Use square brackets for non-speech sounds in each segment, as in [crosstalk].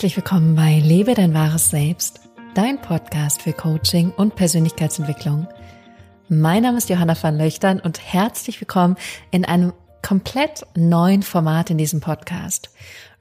Herzlich willkommen bei Lebe dein wahres Selbst, dein Podcast für Coaching und Persönlichkeitsentwicklung. Mein Name ist Johanna van Löchtern und herzlich willkommen in einem komplett neuen Format in diesem Podcast.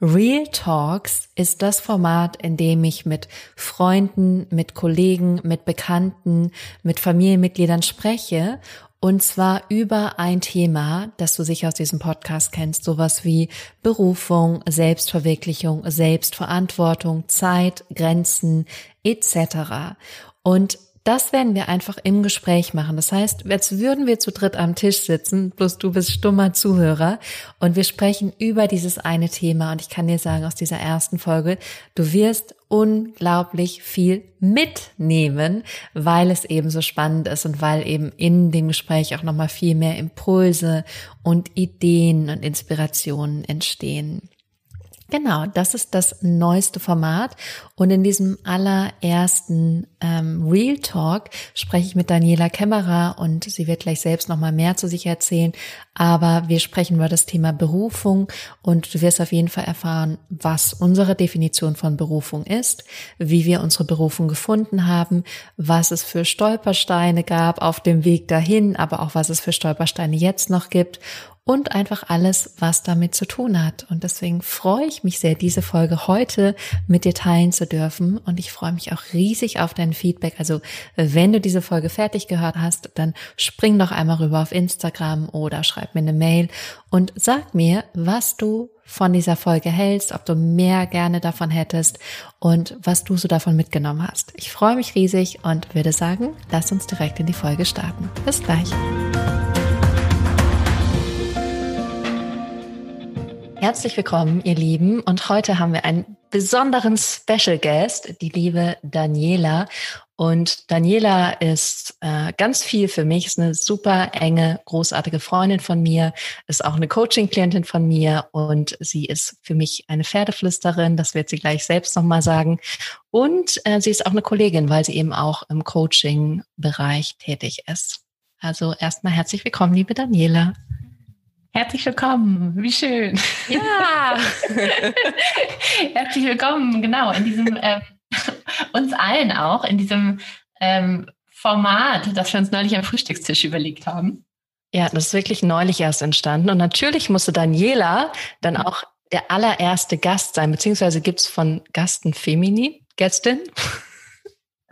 Real Talks ist das Format, in dem ich mit Freunden, mit Kollegen, mit Bekannten, mit Familienmitgliedern spreche und zwar über ein Thema, das du sicher aus diesem Podcast kennst, sowas wie Berufung, Selbstverwirklichung, Selbstverantwortung, Zeit, Grenzen etc. Und das werden wir einfach im Gespräch machen. Das heißt, als würden wir zu dritt am Tisch sitzen, bloß du bist stummer Zuhörer und wir sprechen über dieses eine Thema. Und ich kann dir sagen, aus dieser ersten Folge, du wirst unglaublich viel mitnehmen, weil es eben so spannend ist und weil eben in dem Gespräch auch nochmal viel mehr Impulse und Ideen und Inspirationen entstehen. Genau, das ist das neueste Format. Und in diesem allerersten ähm, Real Talk spreche ich mit Daniela Kämmerer und sie wird gleich selbst nochmal mehr zu sich erzählen. Aber wir sprechen über das Thema Berufung und du wirst auf jeden Fall erfahren, was unsere Definition von Berufung ist, wie wir unsere Berufung gefunden haben, was es für Stolpersteine gab auf dem Weg dahin, aber auch was es für Stolpersteine jetzt noch gibt und einfach alles, was damit zu tun hat. Und deswegen freue ich mich sehr, diese Folge heute mit dir teilen zu dürfen. Und ich freue mich auch riesig auf dein Feedback. Also wenn du diese Folge fertig gehört hast, dann spring doch einmal rüber auf Instagram oder schreib mir eine Mail und sag mir, was du von dieser Folge hältst, ob du mehr gerne davon hättest und was du so davon mitgenommen hast. Ich freue mich riesig und würde sagen, lass uns direkt in die Folge starten. Bis gleich. Herzlich willkommen, ihr Lieben. Und heute haben wir einen besonderen Special Guest, die liebe Daniela. Und Daniela ist äh, ganz viel für mich, ist eine super enge, großartige Freundin von mir, ist auch eine Coaching-Klientin von mir und sie ist für mich eine Pferdeflüsterin, das wird sie gleich selbst nochmal sagen. Und äh, sie ist auch eine Kollegin, weil sie eben auch im Coaching-Bereich tätig ist. Also erstmal herzlich willkommen, liebe Daniela. Herzlich willkommen, wie schön. Ja. [laughs] Herzlich willkommen, genau, in diesem, äh, [laughs] uns allen auch, in diesem ähm, Format, das wir uns neulich am Frühstückstisch überlegt haben. Ja, das ist wirklich neulich erst entstanden. Und natürlich musste Daniela dann auch der allererste Gast sein, beziehungsweise gibt es von Gasten Femini, Gästin?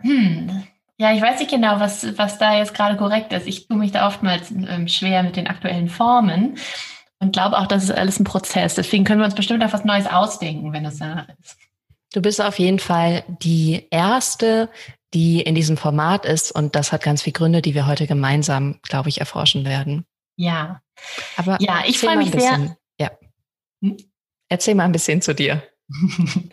Hm, ja, ich weiß nicht genau, was, was da jetzt gerade korrekt ist. Ich tue mich da oftmals ähm, schwer mit den aktuellen Formen und glaube auch, das ist alles ein Prozess. Deswegen können wir uns bestimmt auf was Neues ausdenken, wenn es da ist. Du bist auf jeden Fall die erste, die in diesem Format ist und das hat ganz viele Gründe, die wir heute gemeinsam, glaube ich, erforschen werden. Ja. Aber ja, ich freue mich sehr. Ja. Hm? Erzähl mal ein bisschen zu dir. [laughs]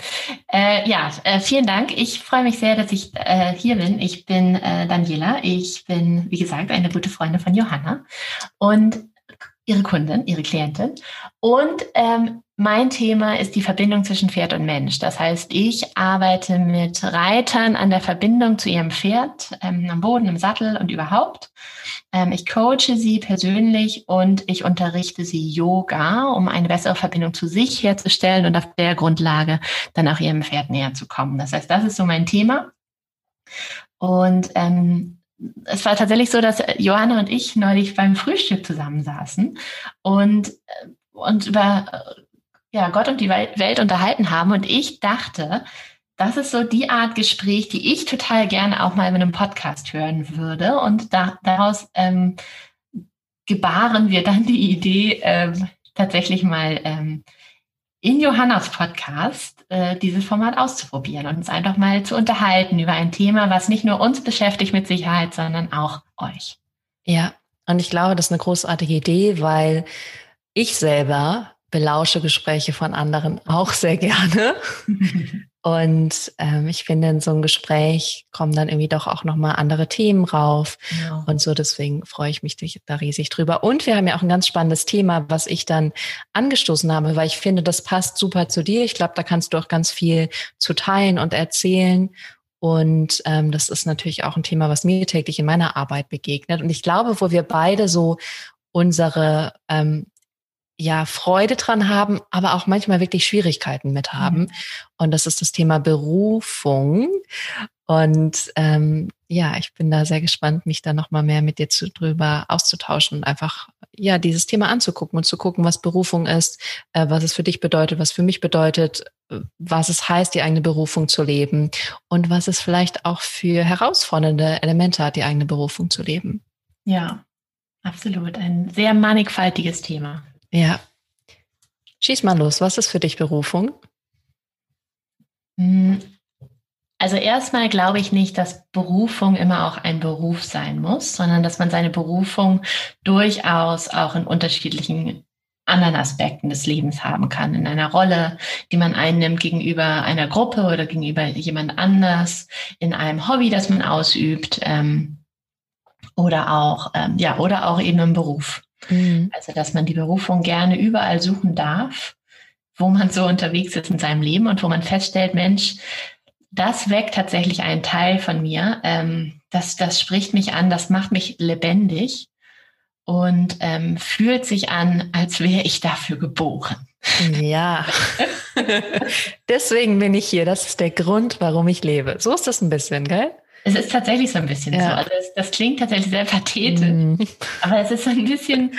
äh, ja, äh, vielen Dank. Ich freue mich sehr, dass ich äh, hier bin. Ich bin äh, Daniela. Ich bin, wie gesagt, eine gute Freundin von Johanna und ihre Kundin, ihre Klientin. Und ähm, mein Thema ist die Verbindung zwischen Pferd und Mensch. Das heißt, ich arbeite mit Reitern an der Verbindung zu ihrem Pferd, ähm, am Boden, im Sattel und überhaupt. Ähm, ich coache sie persönlich und ich unterrichte sie Yoga, um eine bessere Verbindung zu sich herzustellen und auf der Grundlage dann auch ihrem Pferd näher zu kommen. Das heißt, das ist so mein Thema. Und ähm, es war tatsächlich so, dass Johanna und ich neulich beim Frühstück zusammensaßen und, äh, und über äh, ja, Gott und die Welt unterhalten haben. Und ich dachte, das ist so die Art Gespräch, die ich total gerne auch mal in einem Podcast hören würde. Und da, daraus ähm, gebaren wir dann die Idee, ähm, tatsächlich mal ähm, in Johannas Podcast äh, dieses Format auszuprobieren und uns einfach mal zu unterhalten über ein Thema, was nicht nur uns beschäftigt mit Sicherheit, sondern auch euch. Ja, und ich glaube, das ist eine großartige Idee, weil ich selber belausche Gespräche von anderen auch sehr gerne. [laughs] Und ähm, ich finde, in so einem Gespräch kommen dann irgendwie doch auch nochmal andere Themen rauf. Ja. Und so, deswegen freue ich mich da riesig drüber. Und wir haben ja auch ein ganz spannendes Thema, was ich dann angestoßen habe, weil ich finde, das passt super zu dir. Ich glaube, da kannst du auch ganz viel zu teilen und erzählen. Und ähm, das ist natürlich auch ein Thema, was mir täglich in meiner Arbeit begegnet. Und ich glaube, wo wir beide so unsere ähm, ja Freude dran haben, aber auch manchmal wirklich Schwierigkeiten mit haben. Mhm. Und das ist das Thema Berufung. Und ähm, ja, ich bin da sehr gespannt, mich da nochmal mehr mit dir zu, drüber auszutauschen und einfach ja dieses Thema anzugucken und zu gucken, was Berufung ist, äh, was es für dich bedeutet, was für mich bedeutet, was es heißt, die eigene Berufung zu leben und was es vielleicht auch für herausfordernde Elemente hat, die eigene Berufung zu leben. Ja, absolut. Ein sehr mannigfaltiges Thema. Ja. Schieß mal los. Was ist für dich Berufung? Hm, also erstmal glaube ich nicht, dass Berufung immer auch ein Beruf sein muss, sondern dass man seine Berufung durchaus auch in unterschiedlichen anderen Aspekten des Lebens haben kann, in einer Rolle, die man einnimmt gegenüber einer Gruppe oder gegenüber jemand anders, in einem Hobby, das man ausübt ähm, oder auch ähm, ja oder auch eben im Beruf. Mhm. Also dass man die Berufung gerne überall suchen darf, wo man so unterwegs ist in seinem Leben und wo man feststellt, Mensch, das weckt tatsächlich einen Teil von mir. Ähm, das, das spricht mich an, das macht mich lebendig und ähm, fühlt sich an, als wäre ich dafür geboren. Ja, [laughs] deswegen bin ich hier. Das ist der Grund, warum ich lebe. So ist das ein bisschen, gell? Es ist tatsächlich so ein bisschen ja. so. Also das, das, klingt tatsächlich sehr pathetisch, mm. aber es ist so ein bisschen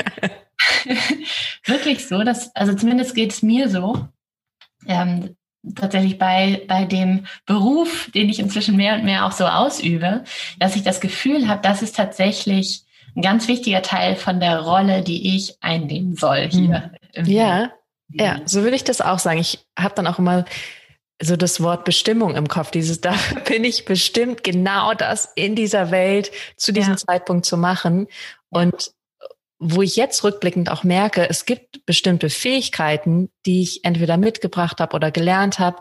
[laughs] wirklich so, dass, also zumindest geht es mir so, ähm, tatsächlich bei, bei dem Beruf, den ich inzwischen mehr und mehr auch so ausübe, dass ich das Gefühl habe, das ist tatsächlich ein ganz wichtiger Teil von der Rolle, die ich einnehmen soll hier. Hm. Ja, ja, so würde ich das auch sagen. Ich habe dann auch immer so das Wort Bestimmung im Kopf. Dieses, [laughs] da bin ich bestimmt, genau das in dieser Welt zu diesem ja. Zeitpunkt zu machen. Und wo ich jetzt rückblickend auch merke, es gibt bestimmte Fähigkeiten, die ich entweder mitgebracht habe oder gelernt habe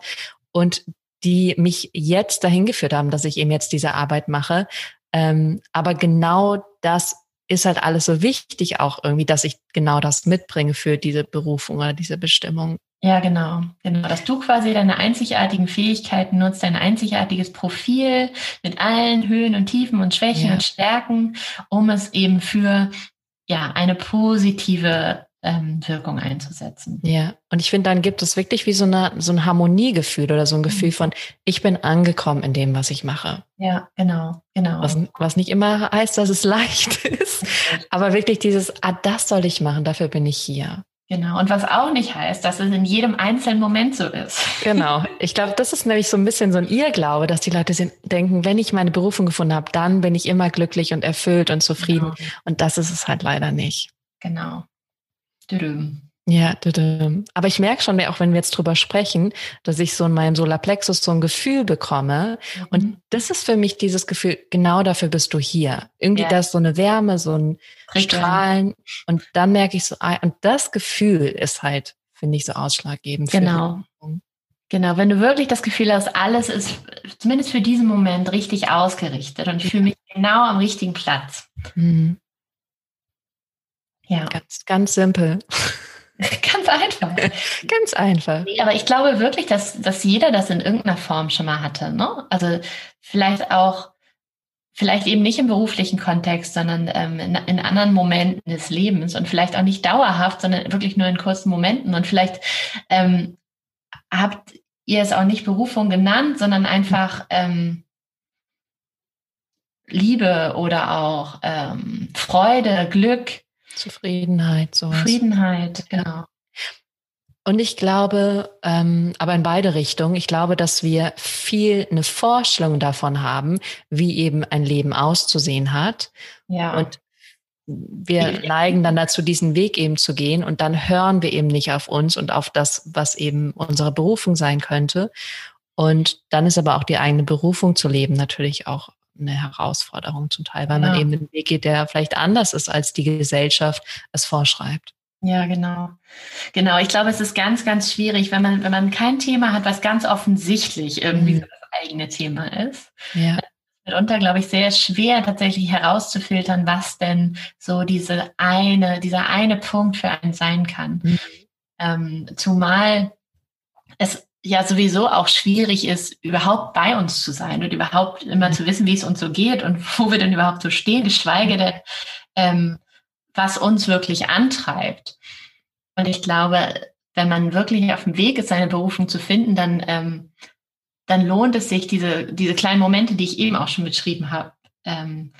und die mich jetzt dahin geführt haben, dass ich eben jetzt diese Arbeit mache. Ähm, aber genau das ist halt alles so wichtig auch irgendwie, dass ich genau das mitbringe für diese Berufung oder diese Bestimmung. Ja, genau, genau. Dass du quasi deine einzigartigen Fähigkeiten nutzt, dein einzigartiges Profil mit allen Höhen und Tiefen und Schwächen ja. und Stärken, um es eben für ja, eine positive ähm, Wirkung einzusetzen. Ja, und ich finde, dann gibt es wirklich wie so, eine, so ein Harmoniegefühl oder so ein Gefühl mhm. von, ich bin angekommen in dem, was ich mache. Ja, genau, genau. Was, was nicht immer heißt, dass es [laughs] leicht ist, [laughs] aber wirklich dieses, ah, das soll ich machen, dafür bin ich hier. Genau. Und was auch nicht heißt, dass es in jedem einzelnen Moment so ist. Genau. [laughs] Ich glaube, das ist nämlich so ein bisschen so ein Irrglaube, dass die Leute sind, denken, wenn ich meine Berufung gefunden habe, dann bin ich immer glücklich und erfüllt und zufrieden. Genau. Und das ist es halt leider nicht. Genau. Ja, aber ich merke schon, auch wenn wir jetzt drüber sprechen, dass ich so in meinem Solarplexus so ein Gefühl bekomme. Mhm. Und das ist für mich dieses Gefühl, genau dafür bist du hier. Irgendwie ja. das so eine Wärme, so ein Richtig. Strahlen. Und dann merke ich so, ah, und das Gefühl ist halt, finde ich, so ausschlaggebend. Genau. Genau, wenn du wirklich das Gefühl hast, alles ist zumindest für diesen Moment richtig ausgerichtet und ich fühle mich genau am richtigen Platz. Mhm. Ja. Ganz, ganz simpel. [laughs] Ganz einfach. Ganz einfach. Nee, aber ich glaube wirklich, dass, dass jeder das in irgendeiner Form schon mal hatte. Ne? Also vielleicht auch, vielleicht eben nicht im beruflichen Kontext, sondern ähm, in, in anderen Momenten des Lebens und vielleicht auch nicht dauerhaft, sondern wirklich nur in kurzen Momenten. Und vielleicht ähm, habt ihr es auch nicht Berufung genannt, sondern einfach ähm, Liebe oder auch ähm, Freude, Glück Zufriedenheit, sowas. Zufriedenheit, genau. Und ich glaube, ähm, aber in beide Richtungen, ich glaube, dass wir viel eine Vorstellung davon haben, wie eben ein Leben auszusehen hat. Ja. Und wir neigen dann dazu, diesen Weg eben zu gehen und dann hören wir eben nicht auf uns und auf das, was eben unsere Berufung sein könnte. Und dann ist aber auch die eigene Berufung zu leben natürlich auch eine Herausforderung zum Teil, weil ja. man eben einen Weg geht, der vielleicht anders ist, als die Gesellschaft es vorschreibt. Ja, genau. Genau. Ich glaube, es ist ganz, ganz schwierig, wenn man, wenn man kein Thema hat, was ganz offensichtlich irgendwie mhm. das eigene Thema ist. Ja. Mitunter, glaube ich, sehr schwer tatsächlich herauszufiltern, was denn so diese eine, dieser eine Punkt für einen sein kann. Mhm. Ähm, zumal es ja sowieso auch schwierig ist, überhaupt bei uns zu sein und überhaupt immer zu wissen, wie es uns so geht und [laughs] wo wir denn überhaupt so stehen, geschweige denn, ähm, was uns wirklich antreibt. Und ich glaube, wenn man wirklich auf dem Weg ist, seine Berufung zu finden, dann, ähm, dann lohnt es sich, diese, diese kleinen Momente, die ich eben auch schon beschrieben habe, ähm,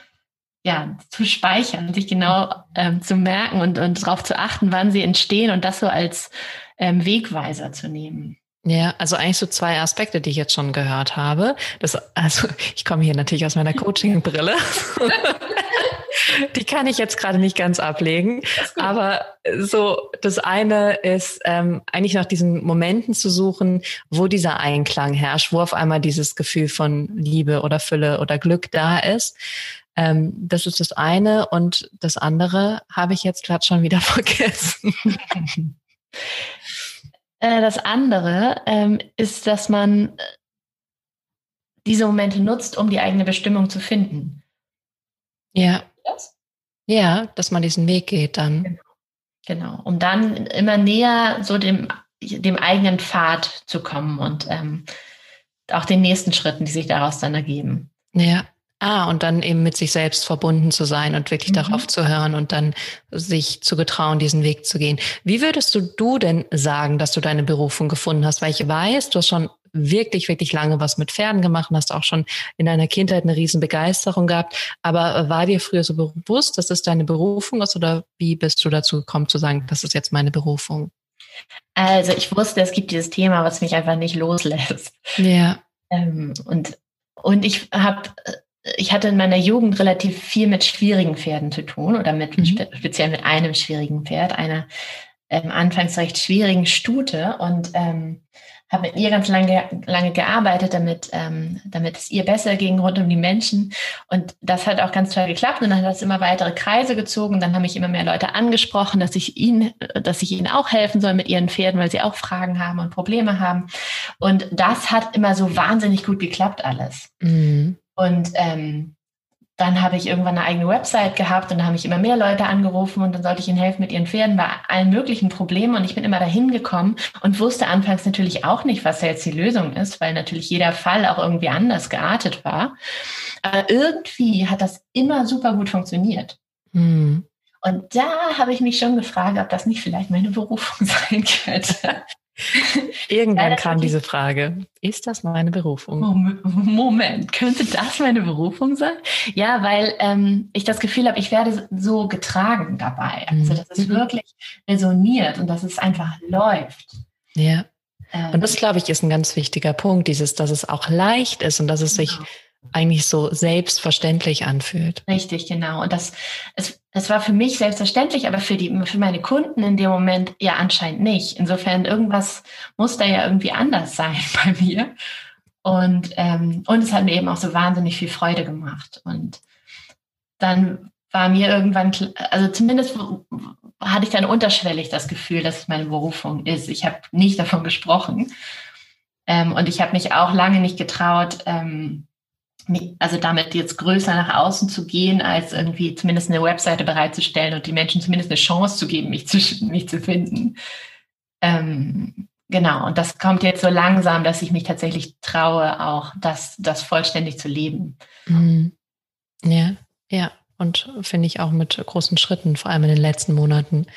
ja, zu speichern, sich genau ähm, zu merken und, und darauf zu achten, wann sie entstehen und das so als ähm, Wegweiser zu nehmen. Ja, also eigentlich so zwei Aspekte, die ich jetzt schon gehört habe. Das, also ich komme hier natürlich aus meiner Coaching-Brille. die kann ich jetzt gerade nicht ganz ablegen. Aber so das eine ist ähm, eigentlich nach diesen Momenten zu suchen, wo dieser Einklang herrscht, wo auf einmal dieses Gefühl von Liebe oder Fülle oder Glück da ist. Ähm, das ist das eine. Und das andere habe ich jetzt gerade schon wieder [laughs] vergessen. Äh, das andere ähm, ist, dass man äh, diese Momente nutzt, um die eigene Bestimmung zu finden. Ja. Das? Ja, dass man diesen Weg geht dann. Genau. genau. Um dann immer näher so dem, dem eigenen Pfad zu kommen und ähm, auch den nächsten Schritten, die sich daraus dann ergeben. Ja. Ah, und dann eben mit sich selbst verbunden zu sein und wirklich mhm. darauf zu hören und dann sich zu getrauen, diesen Weg zu gehen. Wie würdest du, du denn sagen, dass du deine Berufung gefunden hast? Weil ich weiß, du hast schon wirklich, wirklich lange was mit Pferden gemacht und hast auch schon in deiner Kindheit eine riesen Begeisterung gehabt. Aber war dir früher so bewusst, dass es deine Berufung ist oder wie bist du dazu gekommen zu sagen, das ist jetzt meine Berufung? Also ich wusste, es gibt dieses Thema, was mich einfach nicht loslässt. Ja. Ähm, und, und ich habe ich hatte in meiner Jugend relativ viel mit schwierigen Pferden zu tun oder mit mhm. speziell mit einem schwierigen Pferd, einer ähm, anfangs recht schwierigen Stute und ähm, habe mit ihr ganz lange, lange gearbeitet, damit, ähm, damit es ihr besser ging rund um die Menschen. Und das hat auch ganz toll geklappt. Und dann hat das immer weitere Kreise gezogen. Dann haben mich immer mehr Leute angesprochen, dass ich ihnen, dass ich ihnen auch helfen soll mit ihren Pferden, weil sie auch Fragen haben und Probleme haben. Und das hat immer so wahnsinnig gut geklappt alles. Mhm. Und ähm, dann habe ich irgendwann eine eigene Website gehabt und da habe ich immer mehr Leute angerufen und dann sollte ich ihnen helfen mit ihren Pferden bei allen möglichen Problemen und ich bin immer dahin gekommen und wusste anfangs natürlich auch nicht, was jetzt die Lösung ist, weil natürlich jeder Fall auch irgendwie anders geartet war. Aber irgendwie hat das immer super gut funktioniert. Mhm. Und da habe ich mich schon gefragt, ob das nicht vielleicht meine Berufung [laughs] sein könnte. [laughs] Irgendwann ja, kam diese Frage, ist das meine Berufung? Moment, könnte das meine Berufung sein? Ja, weil ähm, ich das Gefühl habe, ich werde so getragen dabei. Also, dass es mhm. wirklich resoniert und dass es einfach läuft. Ja. Ähm, und das, glaube ich, ist ein ganz wichtiger Punkt, dieses, dass es auch leicht ist und dass es genau. sich eigentlich so selbstverständlich anfühlt. Richtig, genau. Und das, es, es war für mich selbstverständlich, aber für die, für meine Kunden in dem Moment ja anscheinend nicht. Insofern irgendwas muss da ja irgendwie anders sein [laughs] bei mir. Und, ähm, und es hat mir eben auch so wahnsinnig viel Freude gemacht. Und dann war mir irgendwann, also zumindest hatte ich dann unterschwellig das Gefühl, dass es meine Berufung ist. Ich habe nicht davon gesprochen. Ähm, und ich habe mich auch lange nicht getraut, ähm, also damit jetzt größer nach außen zu gehen, als irgendwie zumindest eine Webseite bereitzustellen und die Menschen zumindest eine Chance zu geben, mich zu, mich zu finden. Ähm, genau, und das kommt jetzt so langsam, dass ich mich tatsächlich traue, auch das, das vollständig zu leben. Mhm. Ja, ja. Und finde ich auch mit großen Schritten, vor allem in den letzten Monaten.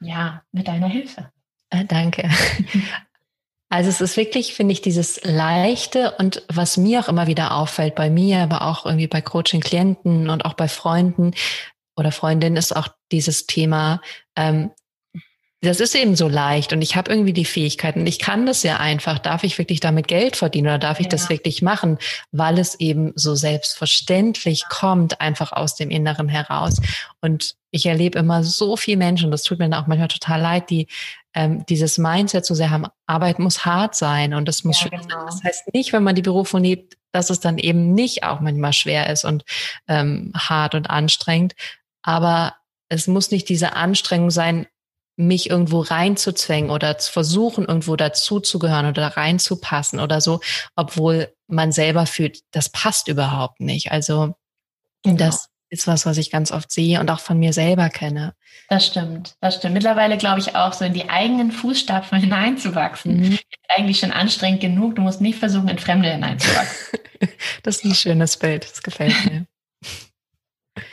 Ja, mit deiner Hilfe. Äh, danke. [laughs] Also es ist wirklich, finde ich, dieses Leichte und was mir auch immer wieder auffällt bei mir, aber auch irgendwie bei Coaching-Klienten und auch bei Freunden oder Freundinnen ist auch dieses Thema, ähm, das ist eben so leicht und ich habe irgendwie die Fähigkeiten. Ich kann das ja einfach. Darf ich wirklich damit Geld verdienen oder darf ich ja. das wirklich machen, weil es eben so selbstverständlich kommt, einfach aus dem Inneren heraus. Und ich erlebe immer so viele Menschen, das tut mir dann auch manchmal total leid, die ähm, dieses Mindset so sehr haben, Arbeit muss hart sein und das muss ja, schwer genau. sein. Das heißt nicht, wenn man die Berufung liebt, dass es dann eben nicht auch manchmal schwer ist und ähm, hart und anstrengend. Aber es muss nicht diese Anstrengung sein, mich irgendwo reinzuzwängen oder zu versuchen, irgendwo dazuzugehören oder reinzupassen oder so, obwohl man selber fühlt, das passt überhaupt nicht. Also genau. das ist was, was ich ganz oft sehe und auch von mir selber kenne. Das stimmt, das stimmt. Mittlerweile glaube ich auch so in die eigenen Fußstapfen [laughs] hineinzuwachsen. Mhm. Eigentlich schon anstrengend genug. Du musst nicht versuchen, in Fremde hineinzuwachsen. [laughs] das ist ein schönes Bild. Das gefällt mir. [laughs]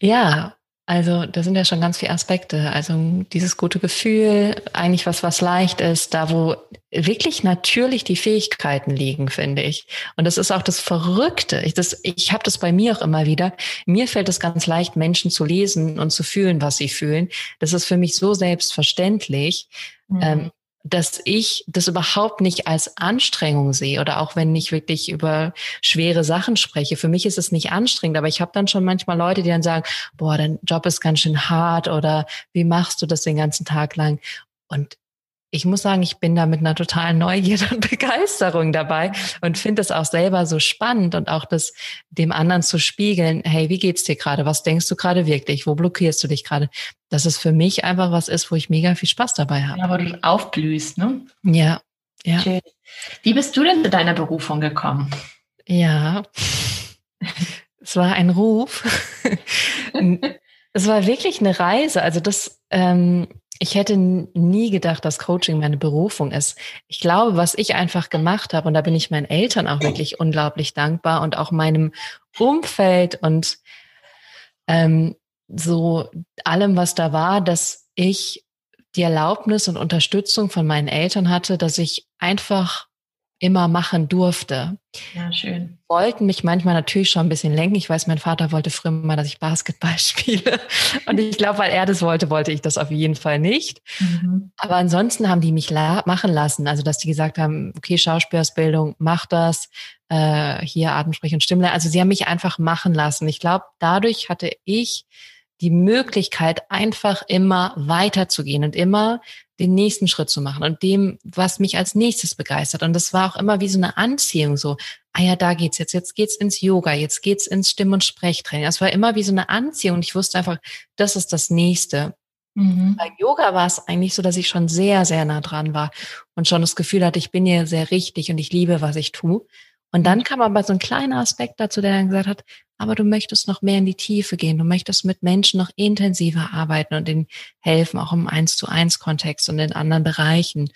ja, Also da sind ja schon ganz viele Aspekte. Also dieses gute Gefühl, eigentlich was, was leicht ist, da wo wirklich natürlich die Fähigkeiten liegen, finde ich. Und das ist auch das Verrückte. Ich, das, ich habe das bei mir auch immer wieder. Mir fällt es ganz leicht, Menschen zu lesen und zu fühlen, was sie fühlen. Das ist für mich so selbstverständlich. Mhm. Ähm, dass ich das überhaupt nicht als Anstrengung sehe oder auch wenn ich wirklich über schwere Sachen spreche. Für mich ist es nicht anstrengend, aber ich habe dann schon manchmal Leute, die dann sagen, boah, dein Job ist ganz schön hart oder wie machst du das den ganzen Tag lang? Und ich muss sagen, ich bin da mit einer totalen Neugierde und [laughs] Begeisterung dabei und finde es auch selber so spannend und auch das dem anderen zu spiegeln. Hey, wie geht's dir gerade? Was denkst du gerade wirklich? Wo blockierst du dich gerade? Dass es für mich einfach was ist, wo ich mega viel Spaß dabei habe. Ja, wo du aufblühst, ne? Ja, ja. Schön. Wie bist du denn zu deiner Berufung gekommen? Ja, es war ein Ruf. [laughs] es war wirklich eine Reise. Also das, ähm, ich hätte nie gedacht, dass Coaching meine Berufung ist. Ich glaube, was ich einfach gemacht habe, und da bin ich meinen Eltern auch wirklich unglaublich dankbar und auch meinem Umfeld und ähm, so allem, was da war, dass ich die Erlaubnis und Unterstützung von meinen Eltern hatte, dass ich einfach immer machen durfte. Ja, schön. Wollten mich manchmal natürlich schon ein bisschen lenken. Ich weiß, mein Vater wollte früher mal, dass ich Basketball [laughs] spiele. Und ich glaube, weil er das wollte, wollte ich das auf jeden Fall nicht. Mhm. Aber ansonsten haben die mich la machen lassen. Also, dass die gesagt haben, okay, Schauspielausbildung, mach das. Äh, hier Atemsprech und Stimmle. Also, sie haben mich einfach machen lassen. Ich glaube, dadurch hatte ich die Möglichkeit, einfach immer weiterzugehen und immer den nächsten Schritt zu machen und dem, was mich als nächstes begeistert. Und das war auch immer wie so eine Anziehung, so, ah ja, da geht's jetzt, jetzt geht's ins Yoga, jetzt geht's ins Stimm- und Sprechtraining. Das war immer wie so eine Anziehung und ich wusste einfach, das ist das Nächste. Mhm. Bei Yoga war es eigentlich so, dass ich schon sehr, sehr nah dran war und schon das Gefühl hatte, ich bin hier sehr richtig und ich liebe, was ich tue. Und dann kam aber so ein kleiner Aspekt dazu, der dann gesagt hat, aber du möchtest noch mehr in die Tiefe gehen, du möchtest mit Menschen noch intensiver arbeiten und ihnen helfen, auch im Eins zu eins Kontext und in anderen Bereichen.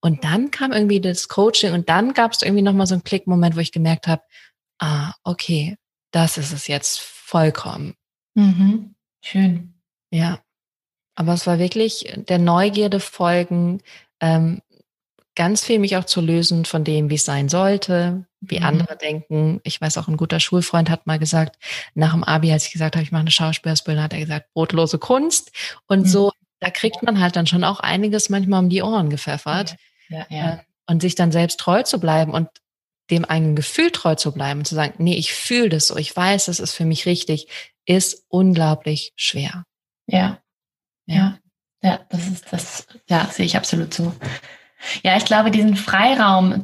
Und dann kam irgendwie das Coaching und dann gab es irgendwie nochmal so einen Klickmoment, wo ich gemerkt habe, ah, okay, das ist es jetzt vollkommen. Mhm. Schön. Ja. Aber es war wirklich der Neugierde folgen, ähm, ganz viel mich auch zu lösen von dem, wie es sein sollte, wie mhm. andere denken. Ich weiß auch, ein guter Schulfreund hat mal gesagt, nach dem Abi, als ich gesagt habe, ich mache eine Schauspielausbildung, hat er gesagt, brotlose Kunst. Und mhm. so, da kriegt man halt dann schon auch einiges manchmal um die Ohren gepfeffert. Ja, ja. Äh, und sich dann selbst treu zu bleiben und dem eigenen Gefühl treu zu bleiben und zu sagen, nee, ich fühle das so, ich weiß, es ist für mich richtig, ist unglaublich schwer. Ja. Ja. Ja, das ist das, ja, sehe ich absolut so. Ja, ich glaube, diesen Freiraum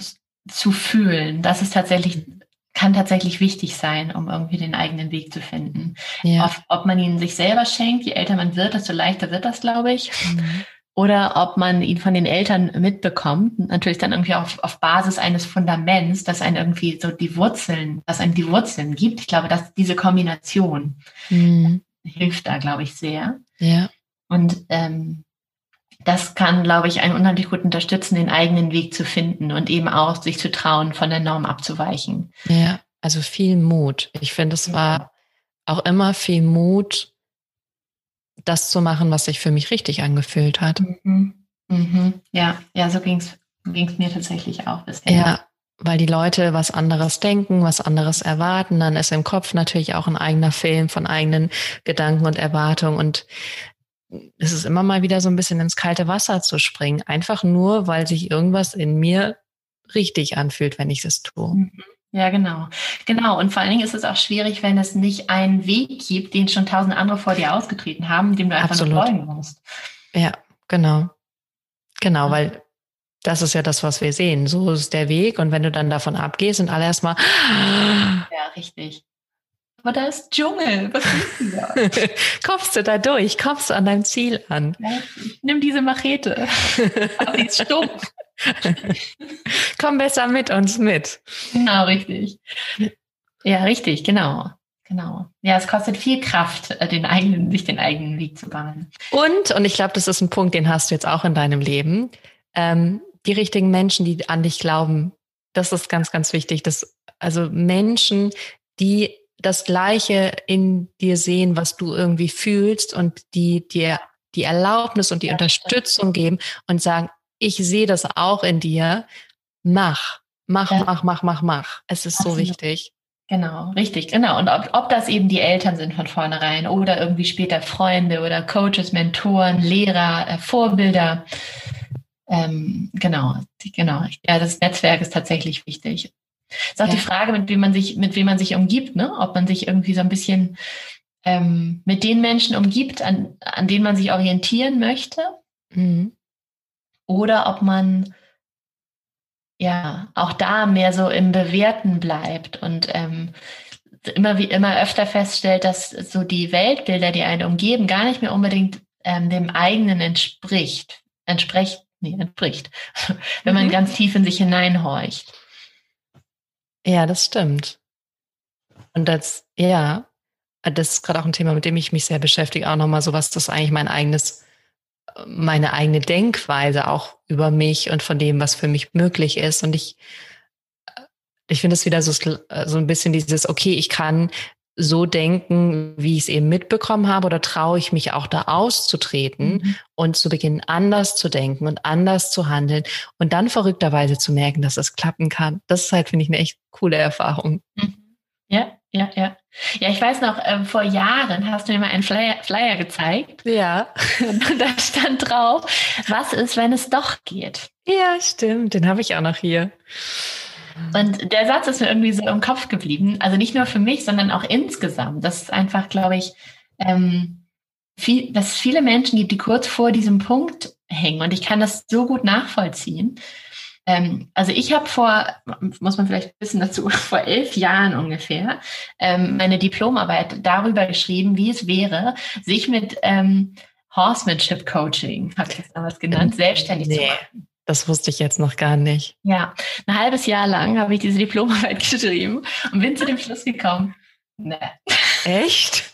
zu fühlen, das ist tatsächlich, kann tatsächlich wichtig sein, um irgendwie den eigenen Weg zu finden. Ja. Ob, ob man ihn sich selber schenkt, je älter man wird, desto leichter wird das, glaube ich. Mhm. Oder ob man ihn von den Eltern mitbekommt, natürlich dann irgendwie auf, auf Basis eines Fundaments, das einen irgendwie so die Wurzeln, das einem die Wurzeln gibt. Ich glaube, dass diese Kombination mhm. hilft da, glaube ich, sehr. Ja. Und ähm, das kann, glaube ich, einen unheimlich gut unterstützen, den eigenen Weg zu finden und eben auch sich zu trauen, von der Norm abzuweichen. Ja, also viel Mut. Ich finde, es war auch immer viel Mut, das zu machen, was sich für mich richtig angefühlt hat. Mhm. Mhm. Ja, ja, so ging es mir tatsächlich auch bisher. Ja, weil die Leute was anderes denken, was anderes erwarten, dann ist im Kopf natürlich auch ein eigener Film von eigenen Gedanken und Erwartungen und es ist immer mal wieder so ein bisschen ins kalte Wasser zu springen. Einfach nur, weil sich irgendwas in mir richtig anfühlt, wenn ich es tue. Mhm. Ja, genau. Genau. Und vor allen Dingen ist es auch schwierig, wenn es nicht einen Weg gibt, den schon tausend andere vor dir ausgetreten haben, dem du einfach Absolut. nur folgen musst. Ja, genau. Genau, weil das ist ja das, was wir sehen. So ist der Weg. Und wenn du dann davon abgehst, sind alle erstmal. Ja, richtig aber da ist Dschungel. Was ist denn da? [laughs] kommst du da durch? Kommst du an deinem Ziel an? Ja, nimm diese Machete. [laughs] Aber die ist stumpf. Komm besser mit uns mit. Genau, richtig. Ja, richtig, genau. Genau. Ja, es kostet viel Kraft, äh, den eigenen, sich den eigenen Weg zu bahnen. Und, und ich glaube, das ist ein Punkt, den hast du jetzt auch in deinem Leben. Ähm, die richtigen Menschen, die an dich glauben, das ist ganz, ganz wichtig. Dass, also Menschen, die das Gleiche in dir sehen, was du irgendwie fühlst und die dir die Erlaubnis und die Unterstützung geben und sagen, ich sehe das auch in dir, mach, mach, ja. mach, mach, mach, mach. Es ist Absolut. so wichtig. Genau, richtig, genau. Und ob, ob das eben die Eltern sind von vornherein oder irgendwie später Freunde oder Coaches, Mentoren, Lehrer, äh, Vorbilder. Ähm, genau, die, genau. Ja, das Netzwerk ist tatsächlich wichtig. Ist auch ja. die Frage, mit wem man sich, mit wem man sich umgibt, ne? Ob man sich irgendwie so ein bisschen ähm, mit den Menschen umgibt, an, an denen man sich orientieren möchte. Mhm. Oder ob man ja auch da mehr so im Bewerten bleibt und ähm, immer wie immer öfter feststellt, dass so die Weltbilder, die einen umgeben, gar nicht mehr unbedingt ähm, dem eigenen entspricht, entspricht, nee, entspricht, [laughs] wenn man mhm. ganz tief in sich hineinhorcht. Ja, das stimmt. Und das, ja, das ist gerade auch ein Thema, mit dem ich mich sehr beschäftige, auch nochmal so, was das eigentlich mein eigenes meine eigene Denkweise auch über mich und von dem, was für mich möglich ist. Und ich, ich finde es wieder so, so ein bisschen dieses, okay, ich kann so denken, wie ich es eben mitbekommen habe, oder traue ich mich auch da auszutreten mhm. und zu beginnen, anders zu denken und anders zu handeln und dann verrückterweise zu merken, dass es klappen kann. Das ist halt, finde ich, eine echt coole Erfahrung. Mhm. Ja, ja, ja. Ja, ich weiß noch, äh, vor Jahren hast du mir mal einen Flyer, Flyer gezeigt. Ja. Und [laughs] da stand drauf, was ist, wenn es doch geht? Ja, stimmt. Den habe ich auch noch hier. Und der Satz ist mir irgendwie so im Kopf geblieben. Also nicht nur für mich, sondern auch insgesamt. Das ist einfach, glaube ich, ähm, viel, dass es viele Menschen gibt, die kurz vor diesem Punkt hängen. Und ich kann das so gut nachvollziehen. Ähm, also ich habe vor, muss man vielleicht wissen dazu, [laughs] vor elf Jahren ungefähr ähm, meine Diplomarbeit darüber geschrieben, wie es wäre, sich mit ähm, Horsemanship Coaching, habe ich es damals genannt, selbstständig nee. zu machen. Das wusste ich jetzt noch gar nicht. Ja, ein halbes Jahr lang habe ich diese Diplomarbeit [laughs] geschrieben und bin zu dem Schluss gekommen. Ne. Echt?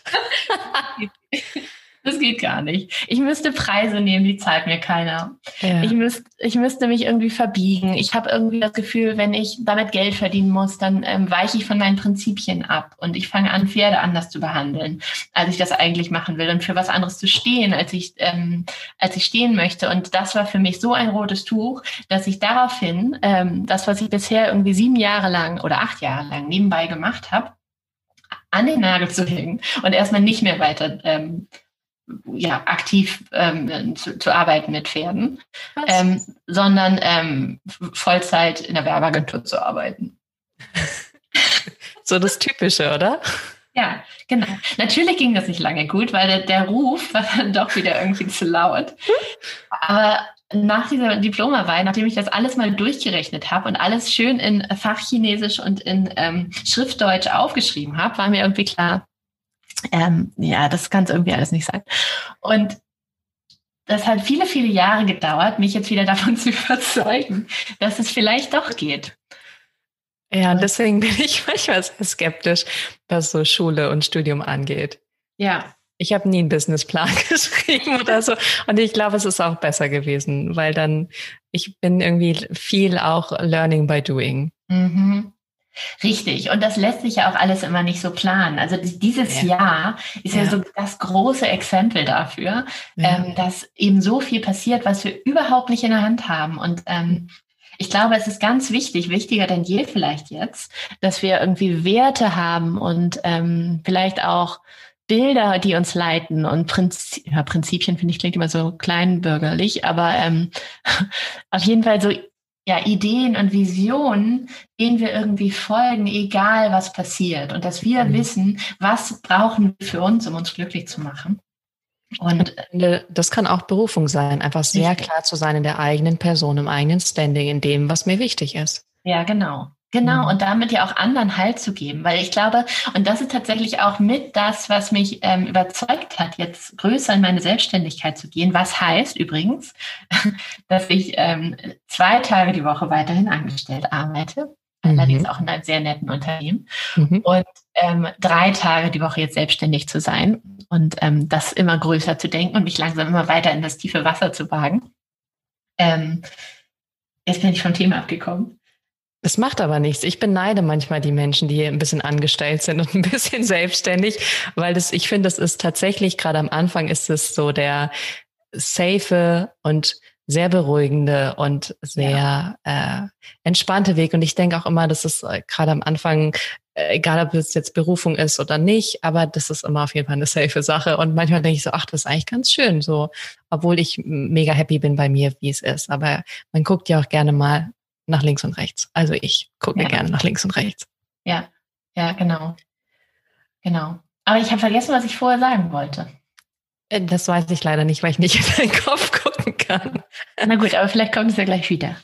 [laughs] Das geht gar nicht. Ich müsste Preise nehmen, die zahlt mir keiner. Ja. Ich, müsst, ich müsste mich irgendwie verbiegen. Ich habe irgendwie das Gefühl, wenn ich damit Geld verdienen muss, dann ähm, weiche ich von meinen Prinzipien ab und ich fange an, Pferde anders zu behandeln, als ich das eigentlich machen will und für was anderes zu stehen, als ich, ähm, als ich stehen möchte. Und das war für mich so ein rotes Tuch, dass ich daraufhin ähm, das, was ich bisher irgendwie sieben Jahre lang oder acht Jahre lang nebenbei gemacht habe, an den Nagel zu hängen und erstmal nicht mehr weiter ähm, ja, aktiv ähm, zu, zu, arbeiten mit Pferden, ähm, sondern ähm, Vollzeit in der Werbeagentur zu arbeiten. [laughs] so das Typische, oder? Ja, genau. Natürlich ging das nicht lange gut, weil der, der Ruf war dann doch wieder irgendwie zu laut. Aber nach dieser Diplomarbeit, nachdem ich das alles mal durchgerechnet habe und alles schön in Fachchinesisch und in ähm, Schriftdeutsch aufgeschrieben habe, war mir irgendwie klar, ähm, ja, das kann es irgendwie alles nicht sein. Und das hat viele, viele Jahre gedauert, mich jetzt wieder davon [laughs] zu überzeugen, dass es vielleicht doch geht. Ja, und deswegen bin ich [laughs] manchmal sehr skeptisch, was so Schule und Studium angeht. Ja. Ich habe nie einen Businessplan [laughs] geschrieben oder so. Und ich glaube, es ist auch besser gewesen, weil dann, ich bin irgendwie viel auch Learning by Doing. Mhm. Richtig. Und das lässt sich ja auch alles immer nicht so planen. Also dieses ja. Jahr ist ja. ja. so das große Exempel dafür, ja. ähm, dass eben so viel passiert, was wir überhaupt nicht in der Hand haben. Und ähm, ich glaube, es ist ganz wichtig, wichtiger denn je vielleicht jetzt, dass wir irgendwie Werte haben und ähm, vielleicht auch Bilder, die uns leiten und Prinzip, ja, Prinzipien finde ich klingt immer so kleinbürgerlich, aber ähm, [laughs] auf jeden Fall so ja, Ideen und Visionen, denen wir irgendwie folgen, egal was passiert. Und dass wir mhm. wissen, was brauchen wir für uns, um uns glücklich zu machen. Und das kann auch Berufung sein, einfach sehr klar zu sein in der eigenen Person, im eigenen Standing, in dem, was mir wichtig ist. Ja, genau. Genau, mhm. und damit ja auch anderen Halt zu geben, weil ich glaube, und das ist tatsächlich auch mit das, was mich ähm, überzeugt hat, jetzt größer in meine Selbstständigkeit zu gehen, was heißt übrigens, [laughs] dass ich ähm, zwei Tage die Woche weiterhin angestellt arbeite, mhm. allerdings auch in einem sehr netten Unternehmen, mhm. und ähm, drei Tage die Woche jetzt selbstständig zu sein und ähm, das immer größer zu denken und mich langsam immer weiter in das tiefe Wasser zu wagen. Ähm, jetzt bin ich vom Thema abgekommen. Es macht aber nichts. Ich beneide manchmal die Menschen, die ein bisschen angestellt sind und ein bisschen [laughs] selbstständig, weil das, ich finde, das ist tatsächlich gerade am Anfang ist es so der safe und sehr beruhigende und sehr ja. äh, entspannte Weg. Und ich denke auch immer, dass es äh, gerade am Anfang, äh, egal ob es jetzt Berufung ist oder nicht, aber das ist immer auf jeden Fall eine safe Sache. Und manchmal denke ich so, ach, das ist eigentlich ganz schön, so, obwohl ich mega happy bin bei mir, wie es ist. Aber man guckt ja auch gerne mal nach links und rechts. Also ich gucke ja. gerne nach links und rechts. Ja, ja, genau. Genau. Aber ich habe vergessen, was ich vorher sagen wollte. Äh, das weiß ich leider nicht, weil ich nicht [laughs] in deinen Kopf gucken kann. Na gut, aber vielleicht kommt es ja gleich wieder.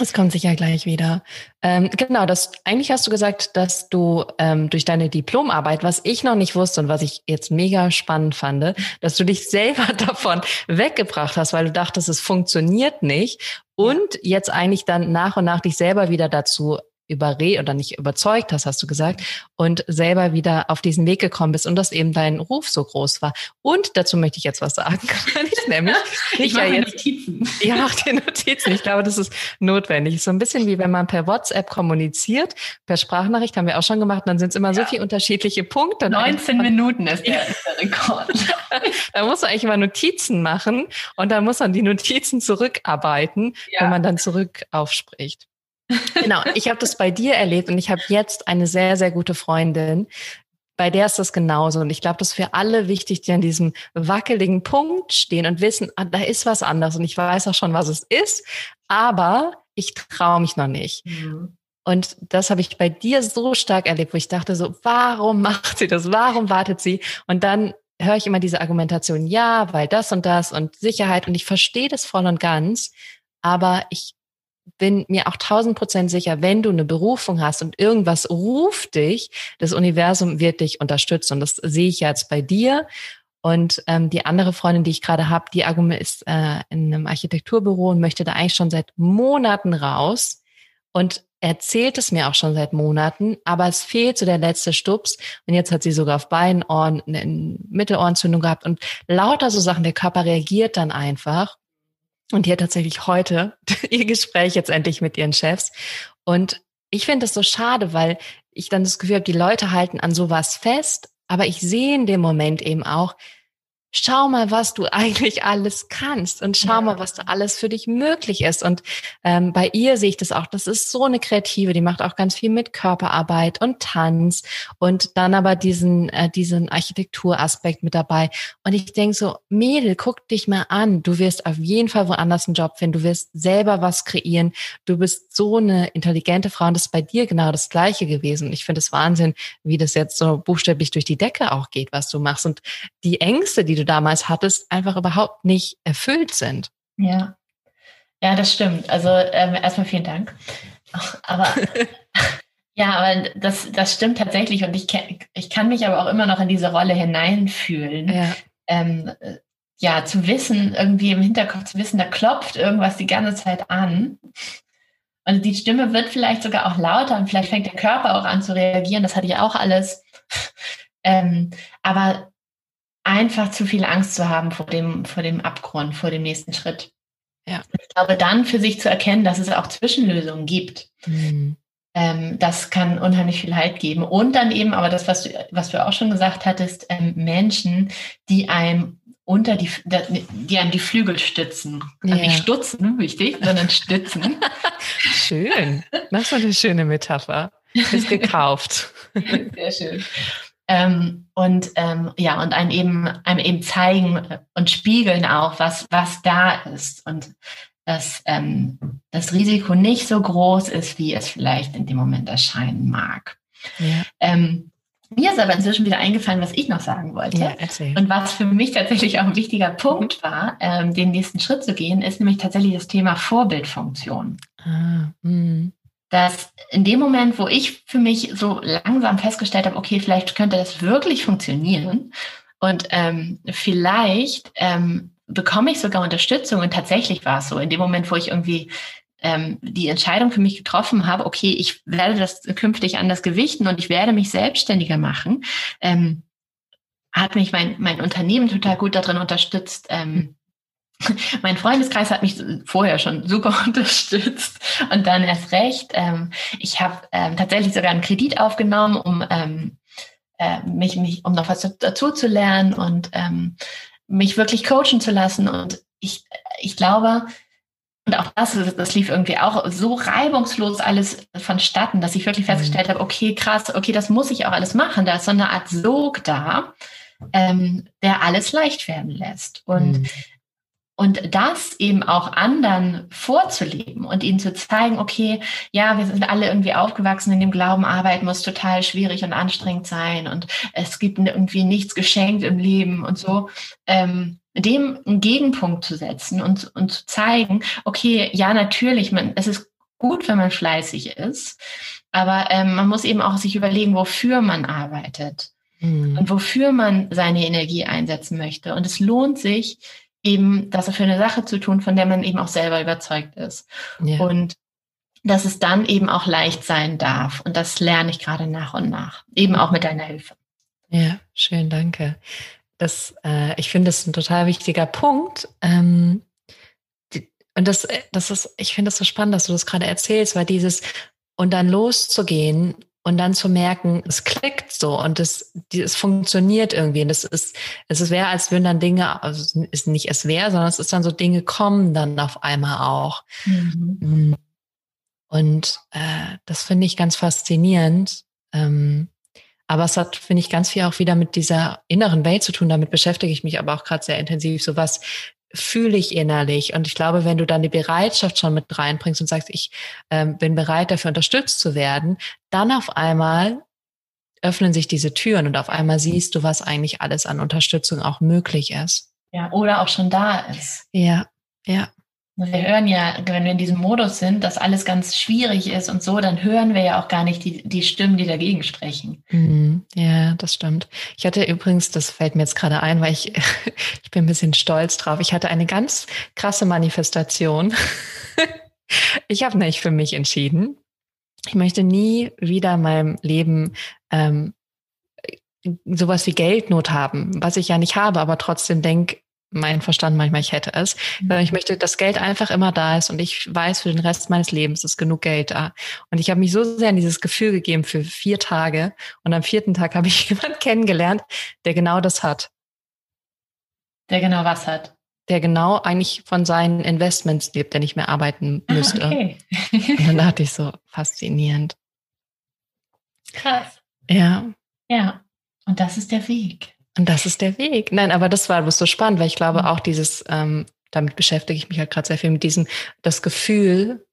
Es kommt sicher gleich wieder. Ähm, genau, das eigentlich hast du gesagt, dass du ähm, durch deine Diplomarbeit, was ich noch nicht wusste und was ich jetzt mega spannend fand, dass du dich selber [laughs] davon weggebracht hast, weil du dachtest, es funktioniert nicht und jetzt eigentlich dann nach und nach dich selber wieder dazu überre oder nicht überzeugt hast, hast du gesagt, und selber wieder auf diesen Weg gekommen bist und dass eben dein Ruf so groß war. Und dazu möchte ich jetzt was sagen. [laughs] ich nämlich ich mache ja jetzt, Notizen. Ja, mach dir Notizen. Ich glaube, das ist notwendig. So ein bisschen wie wenn man per WhatsApp kommuniziert, per Sprachnachricht haben wir auch schon gemacht, dann sind es immer ja. so viele unterschiedliche Punkte. 19 Minuten ist der, der Rekord. [laughs] da muss man eigentlich immer Notizen machen und dann muss man die Notizen zurückarbeiten, ja. wenn man dann zurück aufspricht. Genau, ich habe das bei dir erlebt und ich habe jetzt eine sehr, sehr gute Freundin, bei der ist das genauso. Und ich glaube, das ist für alle wichtig, die an diesem wackeligen Punkt stehen und wissen, ah, da ist was anderes und ich weiß auch schon, was es ist, aber ich traue mich noch nicht. Mhm. Und das habe ich bei dir so stark erlebt, wo ich dachte so, warum macht sie das? Warum wartet sie? Und dann höre ich immer diese Argumentation, ja, weil das und das und Sicherheit und ich verstehe das voll und ganz, aber ich bin mir auch tausend Prozent sicher, wenn du eine Berufung hast und irgendwas ruft dich, das Universum wird dich unterstützen. Und das sehe ich jetzt bei dir. Und ähm, die andere Freundin, die ich gerade habe, die Argument ist äh, in einem Architekturbüro und möchte da eigentlich schon seit Monaten raus und erzählt es mir auch schon seit Monaten, aber es fehlt so der letzte Stups. Und jetzt hat sie sogar auf beiden Ohren eine Mittelohrentzündung gehabt und lauter so Sachen. Der Körper reagiert dann einfach. Und hat tatsächlich heute [laughs] ihr Gespräch jetzt endlich mit ihren Chefs. Und ich finde das so schade, weil ich dann das Gefühl habe, die Leute halten an sowas fest, aber ich sehe in dem Moment eben auch, schau mal, was du [laughs] eigentlich alles kannst und schau ja. mal, was da alles für dich möglich ist. Und ähm, bei ihr sehe ich das auch. Das ist so eine Kreative, die macht auch ganz viel mit Körperarbeit und Tanz und dann aber diesen, äh, diesen Architekturaspekt mit dabei. Und ich denke so, Mädel, guck dich mal an. Du wirst auf jeden Fall woanders einen Job finden. Du wirst selber was kreieren. Du bist so eine intelligente Frau und das ist bei dir genau das Gleiche gewesen. Ich finde es Wahnsinn, wie das jetzt so buchstäblich durch die Decke auch geht, was du machst. Und die Ängste, die du damals hattest, einfach überhaupt nicht erfüllt sind. Ja, ja, das stimmt. Also ähm, erstmal vielen Dank. Aber [laughs] ja, aber das, das stimmt tatsächlich und ich, ich kann mich aber auch immer noch in diese Rolle hineinfühlen. Ja. Ähm, ja, zu wissen, irgendwie im Hinterkopf zu wissen, da klopft irgendwas die ganze Zeit an. Und die Stimme wird vielleicht sogar auch lauter und vielleicht fängt der Körper auch an zu reagieren. Das hatte ich auch alles. [laughs] ähm, aber einfach zu viel Angst zu haben vor dem, vor dem Abgrund, vor dem nächsten Schritt. Ja. Ich glaube, dann für sich zu erkennen, dass es auch Zwischenlösungen gibt. Mhm. Ähm, das kann unheimlich viel Halt geben. Und dann eben, aber das, was du, was du auch schon gesagt hattest, ähm, Menschen, die einem unter die, die einem die Flügel stützen. Ja. Also nicht stutzen, wichtig, sondern stützen. [laughs] Schön. Das war eine schöne Metapher. Ist gekauft. [laughs] Sehr schön. Ähm, und ähm, ja, und einem eben, einem eben zeigen und spiegeln auch, was, was da ist. Und dass ähm, das Risiko nicht so groß ist, wie es vielleicht in dem Moment erscheinen mag. Ja. Ähm, mir ist aber inzwischen wieder eingefallen, was ich noch sagen wollte. Ja, und was für mich tatsächlich auch ein wichtiger Punkt war, ähm, den nächsten Schritt zu gehen, ist nämlich tatsächlich das Thema Vorbildfunktion. Ah, mh dass in dem Moment, wo ich für mich so langsam festgestellt habe, okay, vielleicht könnte das wirklich funktionieren und ähm, vielleicht ähm, bekomme ich sogar Unterstützung und tatsächlich war es so. In dem Moment, wo ich irgendwie ähm, die Entscheidung für mich getroffen habe, okay, ich werde das künftig anders gewichten und ich werde mich selbstständiger machen, ähm, hat mich mein, mein Unternehmen total gut darin unterstützt, ähm, [laughs] mein Freundeskreis hat mich vorher schon super [laughs] unterstützt und dann erst recht. Ähm, ich habe ähm, tatsächlich sogar einen Kredit aufgenommen, um ähm, äh, mich, mich, um noch was dazu zu lernen und ähm, mich wirklich coachen zu lassen. Und ich, ich glaube, und auch das, das lief irgendwie auch so reibungslos alles vonstatten, dass ich wirklich mhm. festgestellt habe, okay, krass, okay, das muss ich auch alles machen. Da ist so eine Art Sog da, ähm, der alles leicht werden lässt. Und mhm. Und das eben auch anderen vorzuleben und ihnen zu zeigen, okay, ja, wir sind alle irgendwie aufgewachsen in dem Glauben, Arbeit muss total schwierig und anstrengend sein und es gibt irgendwie nichts geschenkt im Leben und so. Ähm, dem einen Gegenpunkt zu setzen und, und zu zeigen, okay, ja, natürlich, man, es ist gut, wenn man fleißig ist, aber ähm, man muss eben auch sich überlegen, wofür man arbeitet mhm. und wofür man seine Energie einsetzen möchte. Und es lohnt sich, eben das für eine Sache zu tun, von der man eben auch selber überzeugt ist. Ja. Und dass es dann eben auch leicht sein darf. Und das lerne ich gerade nach und nach, eben auch mit deiner Hilfe. Ja, schön, danke. Das, äh, ich finde das ein total wichtiger Punkt. Ähm, die, und das, das ist, ich finde das so spannend, dass du das gerade erzählst, weil dieses und dann loszugehen und dann zu merken, es klickt so und es, es funktioniert irgendwie. Und es ist, es wäre, als würden dann Dinge, also es ist nicht es wäre, sondern es ist dann so Dinge kommen dann auf einmal auch. Mhm. Mm. Und äh, das finde ich ganz faszinierend. Ähm, aber es hat, finde ich, ganz viel auch wieder mit dieser inneren Welt zu tun. Damit beschäftige ich mich aber auch gerade sehr intensiv. So was fühle ich innerlich. Und ich glaube, wenn du dann die Bereitschaft schon mit reinbringst und sagst, ich ähm, bin bereit, dafür unterstützt zu werden, dann auf einmal öffnen sich diese Türen und auf einmal siehst du, was eigentlich alles an Unterstützung auch möglich ist. Ja, oder auch schon da ist. Ja, ja. Wir hören ja, wenn wir in diesem Modus sind, dass alles ganz schwierig ist und so, dann hören wir ja auch gar nicht die, die Stimmen, die dagegen sprechen. Mhm. Ja, das stimmt. Ich hatte übrigens, das fällt mir jetzt gerade ein, weil ich, [laughs] ich bin ein bisschen stolz drauf. Ich hatte eine ganz krasse Manifestation. [laughs] ich habe nicht für mich entschieden. Ich möchte nie wieder in meinem Leben ähm, sowas wie Geldnot haben, was ich ja nicht habe, aber trotzdem denke, mein Verstand manchmal, ich hätte es. Mhm. Ich möchte, dass Geld einfach immer da ist und ich weiß, für den Rest meines Lebens ist genug Geld da. Und ich habe mich so sehr in dieses Gefühl gegeben für vier Tage. Und am vierten Tag [laughs] habe ich jemanden kennengelernt, der genau das hat. Der genau was hat? Der genau eigentlich von seinen Investments lebt, der nicht mehr arbeiten ah, müsste. Ah, okay. und dann dachte ich so, faszinierend. Krass. Ja. Ja. Und das ist der Weg. Und das ist der Weg. Nein, aber das war so spannend, weil ich glaube auch dieses, ähm, damit beschäftige ich mich halt gerade sehr viel mit diesem, das Gefühl.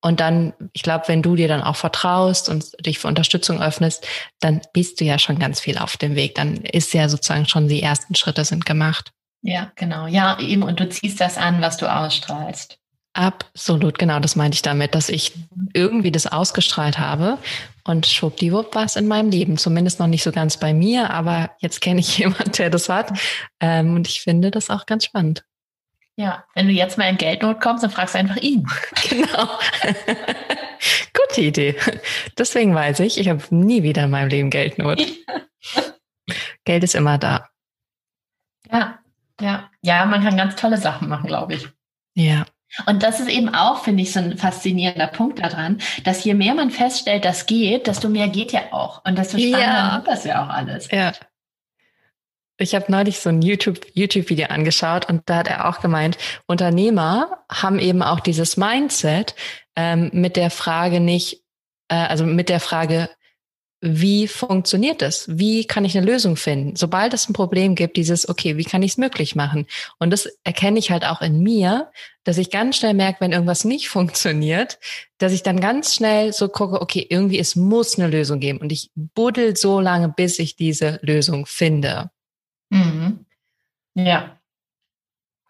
Und dann, ich glaube, wenn du dir dann auch vertraust und dich für Unterstützung öffnest, dann bist du ja schon ganz viel auf dem Weg. Dann ist ja sozusagen schon die ersten Schritte sind gemacht. Ja, genau. Ja, eben. Und du ziehst das an, was du ausstrahlst. Absolut, genau, das meinte ich damit, dass ich irgendwie das ausgestrahlt habe und schwuppdiwupp war es in meinem Leben. Zumindest noch nicht so ganz bei mir, aber jetzt kenne ich [laughs] jemanden, der das hat. Ähm, und ich finde das auch ganz spannend. Ja, wenn du jetzt mal in Geldnot kommst, dann fragst du einfach ihn. [laughs] Genau. [laughs] Gute Idee. Deswegen weiß ich, ich habe nie wieder in meinem Leben Geldnot. Geld ist immer da. Ja, ja. Ja, man kann ganz tolle Sachen machen, glaube ich. Ja. Und das ist eben auch, finde ich, so ein faszinierender Punkt daran, dass je mehr man feststellt, das geht, desto mehr geht ja auch. Und desto spannender ja. wird das ja auch alles. Ja. Ich habe neulich so ein YouTube-Video YouTube angeschaut und da hat er auch gemeint, Unternehmer haben eben auch dieses Mindset ähm, mit der Frage nicht, äh, also mit der Frage, wie funktioniert das? Wie kann ich eine Lösung finden? Sobald es ein Problem gibt, dieses, okay, wie kann ich es möglich machen? Und das erkenne ich halt auch in mir, dass ich ganz schnell merke, wenn irgendwas nicht [laughs] funktioniert, dass ich dann ganz schnell so gucke, okay, irgendwie es muss eine Lösung geben. Und ich buddel so lange, bis ich diese Lösung finde. Mhm. Ja.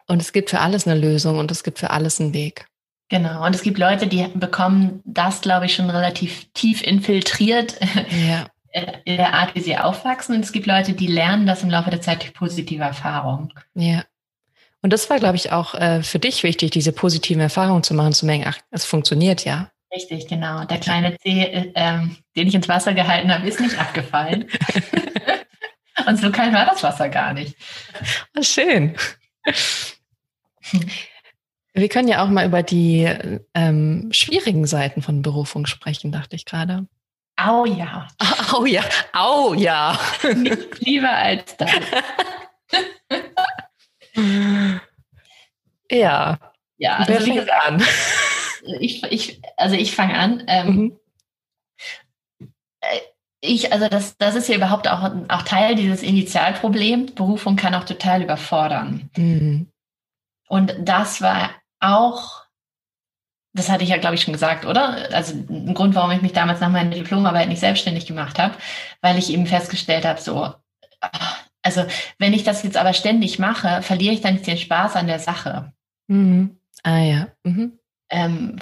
Und es gibt für alles eine Lösung und es gibt für alles einen Weg. Genau, und es gibt Leute, die bekommen das, glaube ich, schon relativ tief infiltriert ja. [laughs] in der Art, wie sie aufwachsen. Und es gibt Leute, die lernen das im Laufe der Zeit durch positive Erfahrungen. Ja. Und das war, glaube ich, auch äh, für dich wichtig, diese positiven Erfahrungen zu machen, zu merken, ach, es funktioniert ja. Richtig, genau. Der kleine Zeh, äh, ähm, den ich ins Wasser gehalten habe, ist nicht abgefallen. [laughs] und so kalt war das Wasser gar nicht. Oh, schön. [laughs] Wir können ja auch mal über die ähm, schwierigen Seiten von Berufung sprechen, dachte ich gerade. Au ja. [laughs] Au ja. Au ja. Nicht lieber als das. [laughs] ja. Ja, also Wer wie gesagt, an? Ich, ich, also ich fange an. Ähm, mhm. Äh, ich, also das, das ist ja überhaupt auch, auch Teil dieses Initialproblems. Berufung kann auch total überfordern. Mhm. Und das war auch, das hatte ich ja, glaube ich, schon gesagt, oder? Also ein Grund, warum ich mich damals nach meiner Diplomarbeit nicht selbstständig gemacht habe, weil ich eben festgestellt habe, so, also wenn ich das jetzt aber ständig mache, verliere ich dann nicht den Spaß an der Sache. Mhm. Ah ja. Mhm. Ähm,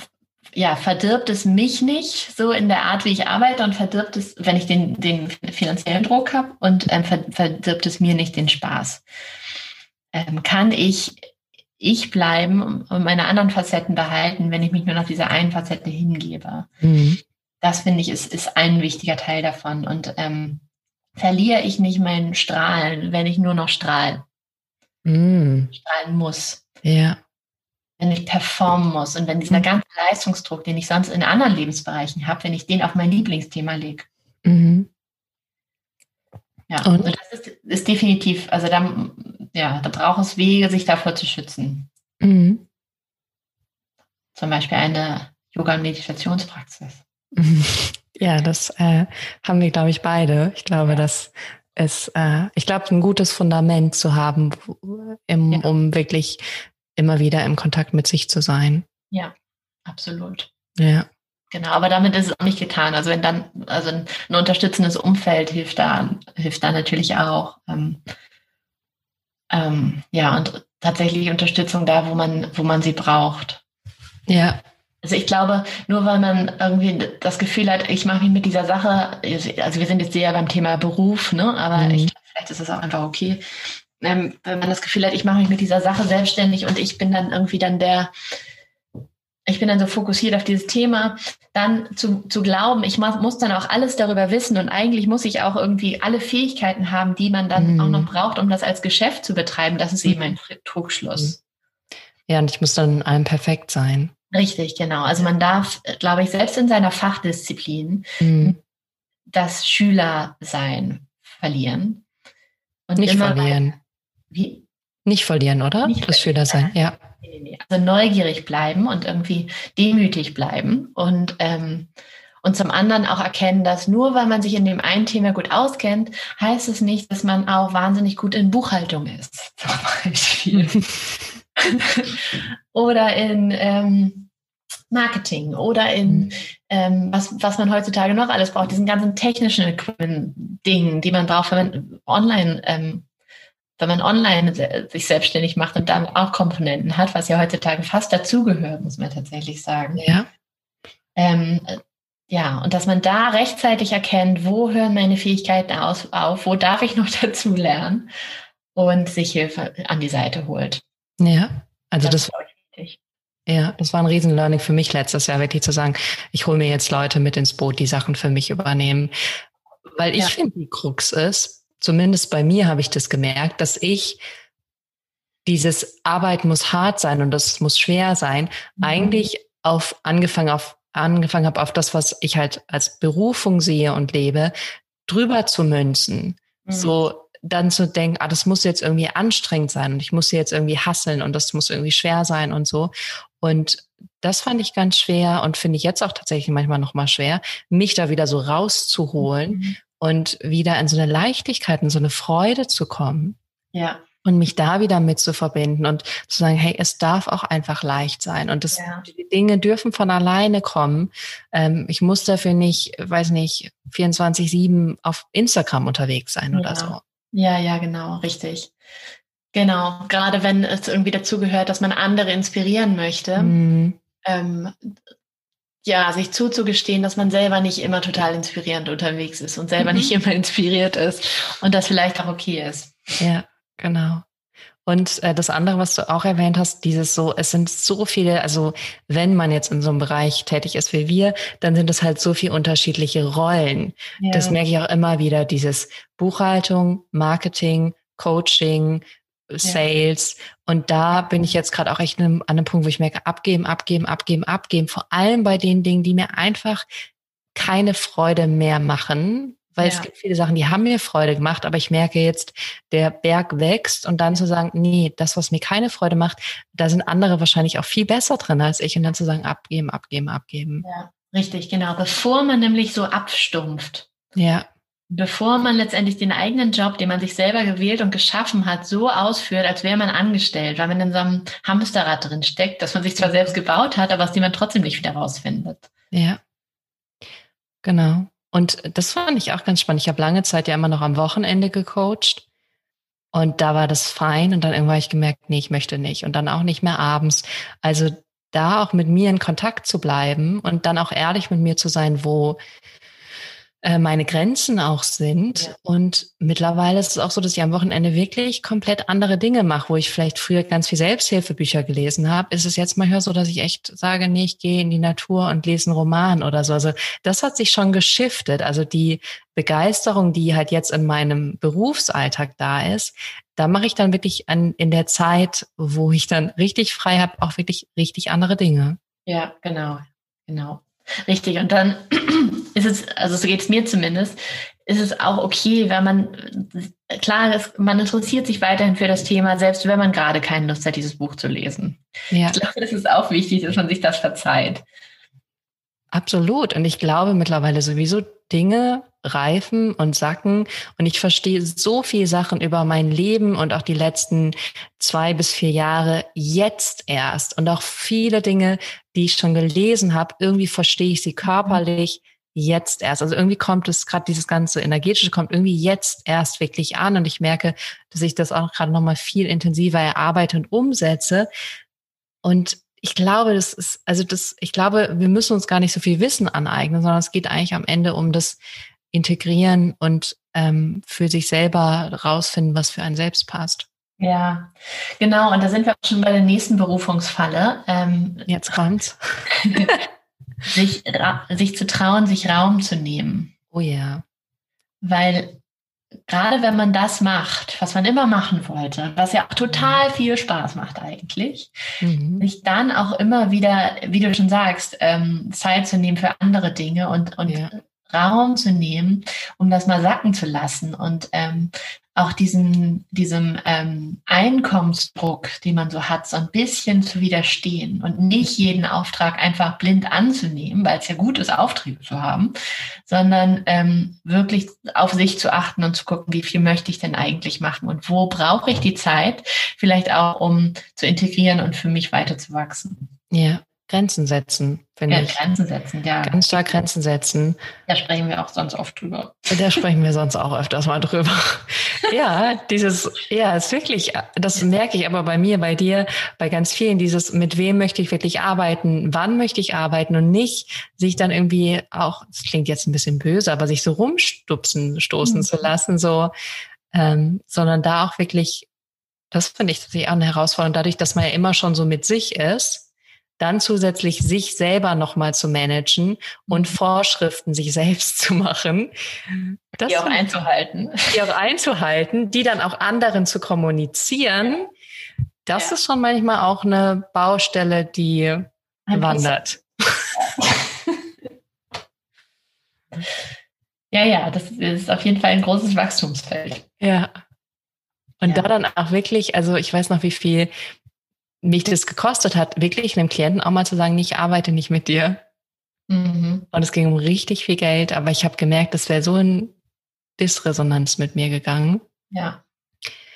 ja, verdirbt es mich nicht so in der Art, wie ich arbeite und verdirbt es, wenn ich den, den finanziellen Druck habe und ähm, verdirbt es mir nicht den Spaß. Ähm, kann ich ich bleiben und meine anderen Facetten behalten, wenn ich mich nur noch dieser einen Facette hingebe? Mhm. Das finde ich ist, ist ein wichtiger Teil davon. Und ähm, verliere ich nicht meinen Strahlen, wenn ich nur noch strahle? Mhm. Strahlen muss. Ja wenn ich performen muss und wenn dieser mhm. ganze Leistungsdruck, den ich sonst in anderen Lebensbereichen habe, wenn ich den auf mein Lieblingsthema lege. Mhm. Ja, und also das ist, ist, definitiv, also da, ja, da braucht es Wege, sich davor zu schützen. Mhm. Zum Beispiel eine Yoga- und Meditationspraxis. [laughs] Ja, das äh, haben wir, glaube ich, beide. Ich glaube, ja. das ist, äh, ich glaube, ein gutes Fundament zu haben, im, ja. um wirklich immer wieder im Kontakt mit sich zu sein. Ja, absolut. Ja. Genau, aber damit ist es auch nicht getan. Also wenn dann, also ein, ein unterstützendes Umfeld hilft da, hilft da natürlich auch. Ähm, ähm, ja, und tatsächlich Unterstützung da, wo man, wo man sie braucht. Ja. Also ich glaube, nur weil man irgendwie das Gefühl hat, ich mache mich mit dieser Sache, also wir sind jetzt sehr beim Thema Beruf, ne? Aber mhm. ich, vielleicht ist es auch einfach okay, ähm, wenn man das Gefühl hat, ich mache mich mit dieser Sache selbstständig und ich bin dann irgendwie dann der, ich bin dann so fokussiert auf dieses Thema, dann zu, zu glauben, ich muss, dann auch alles darüber wissen und eigentlich muss ich auch irgendwie alle Fähigkeiten haben, die man dann mhm. auch noch braucht, um das als Geschäft zu betreiben. Das ist eben ein Trugschluss. Ja, und ich muss dann in allem perfekt sein. Richtig, genau. Also man darf, glaube ich, selbst in seiner Fachdisziplin mhm. das Schülersein verlieren. Und nicht verlieren. Wie? Nicht verlieren, oder? Nicht das Schüler sein, ja. Also neugierig bleiben und irgendwie demütig bleiben und ähm, und zum anderen auch erkennen, dass nur weil man sich in dem einen Thema gut auskennt, heißt es nicht, dass man auch wahnsinnig gut in Buchhaltung ist, [laughs] zum Beispiel. [laughs] oder in ähm, Marketing oder in mhm. ähm, was, was man heutzutage noch alles braucht, diesen ganzen technischen Dingen, die man braucht, wenn man online ähm, wenn man online sich selbstständig macht und dann auch Komponenten hat, was ja heutzutage fast dazugehört, muss man tatsächlich sagen. Ja. Ähm, ja, und dass man da rechtzeitig erkennt, wo hören meine Fähigkeiten aus, auf, wo darf ich noch [laughs] dazu lernen und sich Hilfe an die Seite holt. Ja, also das, das wichtig. Ja, das war ein Riesen-Learning für mich letztes Jahr, wirklich zu sagen, ich hole mir jetzt Leute mit ins Boot, die Sachen für mich übernehmen. Weil ich ja. finde, die Krux ist, zumindest bei mir habe ich das gemerkt, dass ich dieses Arbeit muss hart sein und das muss schwer sein, mhm. eigentlich auf angefangen auf angefangen habe auf das, was ich halt als Berufung sehe und lebe, drüber zu münzen. Mhm. So dann zu denken, ah, das muss jetzt irgendwie anstrengend sein und ich muss jetzt irgendwie hasseln und das muss irgendwie schwer sein und so. Und das fand ich ganz schwer und finde ich jetzt auch tatsächlich manchmal noch mal schwer, mich da wieder so rauszuholen mhm und wieder in so eine Leichtigkeit, in so eine Freude zu kommen. Ja. Und mich da wieder mit zu verbinden und zu sagen, hey, es darf auch einfach leicht sein. Und das, ja. die Dinge dürfen von alleine kommen. Ähm, ich muss dafür nicht, weiß nicht, 24-7 auf Instagram unterwegs sein oder ja. so. Ja, ja, genau, richtig. Genau, gerade wenn es irgendwie dazu gehört, dass man andere inspirieren möchte, mhm. ähm, ja, sich zuzugestehen, dass man selber nicht immer total inspirierend unterwegs ist und selber mhm. nicht immer inspiriert ist und das vielleicht auch okay ist. Ja, genau. Und äh, das andere, was du auch erwähnt hast, dieses so, es sind so viele, also wenn man jetzt in so einem Bereich tätig ist wie wir, dann sind es halt so viele unterschiedliche Rollen. Ja. Das merke ich auch immer wieder, dieses Buchhaltung, Marketing, Coaching, Sales. Ja. Und da bin ich jetzt gerade auch echt an einem Punkt, wo ich merke, abgeben, abgeben, abgeben, abgeben. Vor allem bei den Dingen, die mir einfach keine Freude mehr machen, weil ja. es gibt viele Sachen, die haben mir Freude gemacht, aber ich merke jetzt, der Berg wächst und dann zu sagen, nee, das, was mir keine Freude macht, da sind andere wahrscheinlich auch viel besser drin als ich und dann zu sagen, abgeben, abgeben, abgeben. Ja, richtig, genau. Bevor man nämlich so abstumpft. Ja. Bevor man letztendlich den eigenen Job, den man sich selber gewählt und geschaffen hat, so ausführt, als wäre man angestellt, weil man in so einem Hamsterrad drin steckt, dass man sich zwar selbst gebaut hat, aber aus dem man trotzdem nicht wieder rausfindet. Ja. Genau. Und das fand ich auch ganz spannend. Ich habe lange Zeit ja immer noch am Wochenende gecoacht. Und da war das fein. Und dann irgendwann habe ich gemerkt, nee, ich möchte nicht. Und dann auch nicht mehr abends. Also da auch mit mir in Kontakt zu bleiben und dann auch ehrlich mit mir zu sein, wo meine Grenzen auch sind. Ja. Und mittlerweile ist es auch so, dass ich am Wochenende wirklich komplett andere Dinge mache, wo ich vielleicht früher ganz viel Selbsthilfebücher gelesen habe. Ist es jetzt manchmal so, dass ich echt sage, nee, ich gehe in die Natur und lese einen Roman oder so. Also das hat sich schon geschiftet. Also die Begeisterung, die halt jetzt in meinem Berufsalltag da ist, da mache ich dann wirklich an, in der Zeit, wo ich dann richtig frei habe, auch wirklich richtig andere Dinge. Ja, genau, genau. Richtig. Und dann [clears throat] ist es, also so geht es mir zumindest, ist es auch okay, wenn man, klar, ist, man interessiert sich weiterhin für das Thema, selbst wenn man gerade keine Lust hat, dieses Buch zu lesen. Ja. Ich glaube, es ist auch wichtig, dass man sich das verzeiht. Absolut. Und ich glaube mittlerweile sowieso Dinge reifen und sacken. Und ich verstehe so viel Sachen über mein Leben und auch die letzten zwei bis vier Jahre jetzt erst. Und auch viele Dinge, die ich schon gelesen habe, irgendwie verstehe ich sie körperlich jetzt erst. Also irgendwie kommt es gerade dieses ganze energetische kommt irgendwie jetzt erst wirklich an und ich merke, dass ich das auch gerade noch mal viel intensiver erarbeite und umsetze. Und ich glaube, das ist, also das, ich glaube, wir müssen uns gar nicht so viel Wissen aneignen, sondern es geht eigentlich am Ende um das Integrieren und ähm, für sich selber rausfinden, was für einen selbst passt. Ja, genau. Und da sind wir auch schon bei der nächsten Berufungsfalle. Ähm, Jetzt kommt's. [laughs] sich, sich zu trauen, sich Raum zu nehmen. Oh ja. Weil gerade wenn man das macht, was man immer machen wollte, was ja auch total mhm. viel Spaß macht eigentlich, mhm. sich dann auch immer wieder, wie du schon sagst, ähm, Zeit zu nehmen für andere Dinge und, und ja. Raum zu nehmen, um das mal sacken zu lassen und ähm, auch diesen, diesem ähm, Einkommensdruck, den man so hat, so ein bisschen zu widerstehen und nicht jeden Auftrag einfach blind anzunehmen, weil es ja gut ist, Aufträge zu haben, sondern ähm, wirklich auf sich zu achten und zu gucken, wie viel möchte ich denn eigentlich machen und wo brauche ich die Zeit, vielleicht auch um zu integrieren und für mich weiter zu wachsen. Ja, Grenzen setzen, finde ja, ich. Grenzen setzen, ja. Ganz stark Grenzen setzen. Da sprechen wir auch sonst oft drüber. Da sprechen wir sonst auch öfters mal drüber. [laughs] ja, dieses, ja, ist wirklich, das merke ich aber bei mir, bei dir, bei ganz vielen, dieses, mit wem möchte ich wirklich arbeiten, wann möchte ich arbeiten und nicht sich dann irgendwie auch, das klingt jetzt ein bisschen böse, aber sich so rumstupsen, stoßen mhm. zu lassen, so, ähm, sondern da auch wirklich, das finde ich tatsächlich auch eine Herausforderung, dadurch, dass man ja immer schon so mit sich ist, dann zusätzlich sich selber nochmal zu managen und mhm. Vorschriften sich selbst zu machen. Das die auch einzuhalten. Die auch einzuhalten, die dann auch anderen zu kommunizieren. Das ja. ist schon manchmal auch eine Baustelle, die Ein wandert. Ja, ja, das ist auf jeden Fall ein großes Wachstumsfeld. Ja. Und ja. da dann auch wirklich, also ich weiß noch, wie viel mich das gekostet hat, wirklich einem Klienten auch mal zu sagen, ich arbeite nicht mit dir. Mhm. Und es ging um richtig viel Geld, aber ich habe gemerkt, das wäre so in Disresonanz mit mir gegangen. Ja.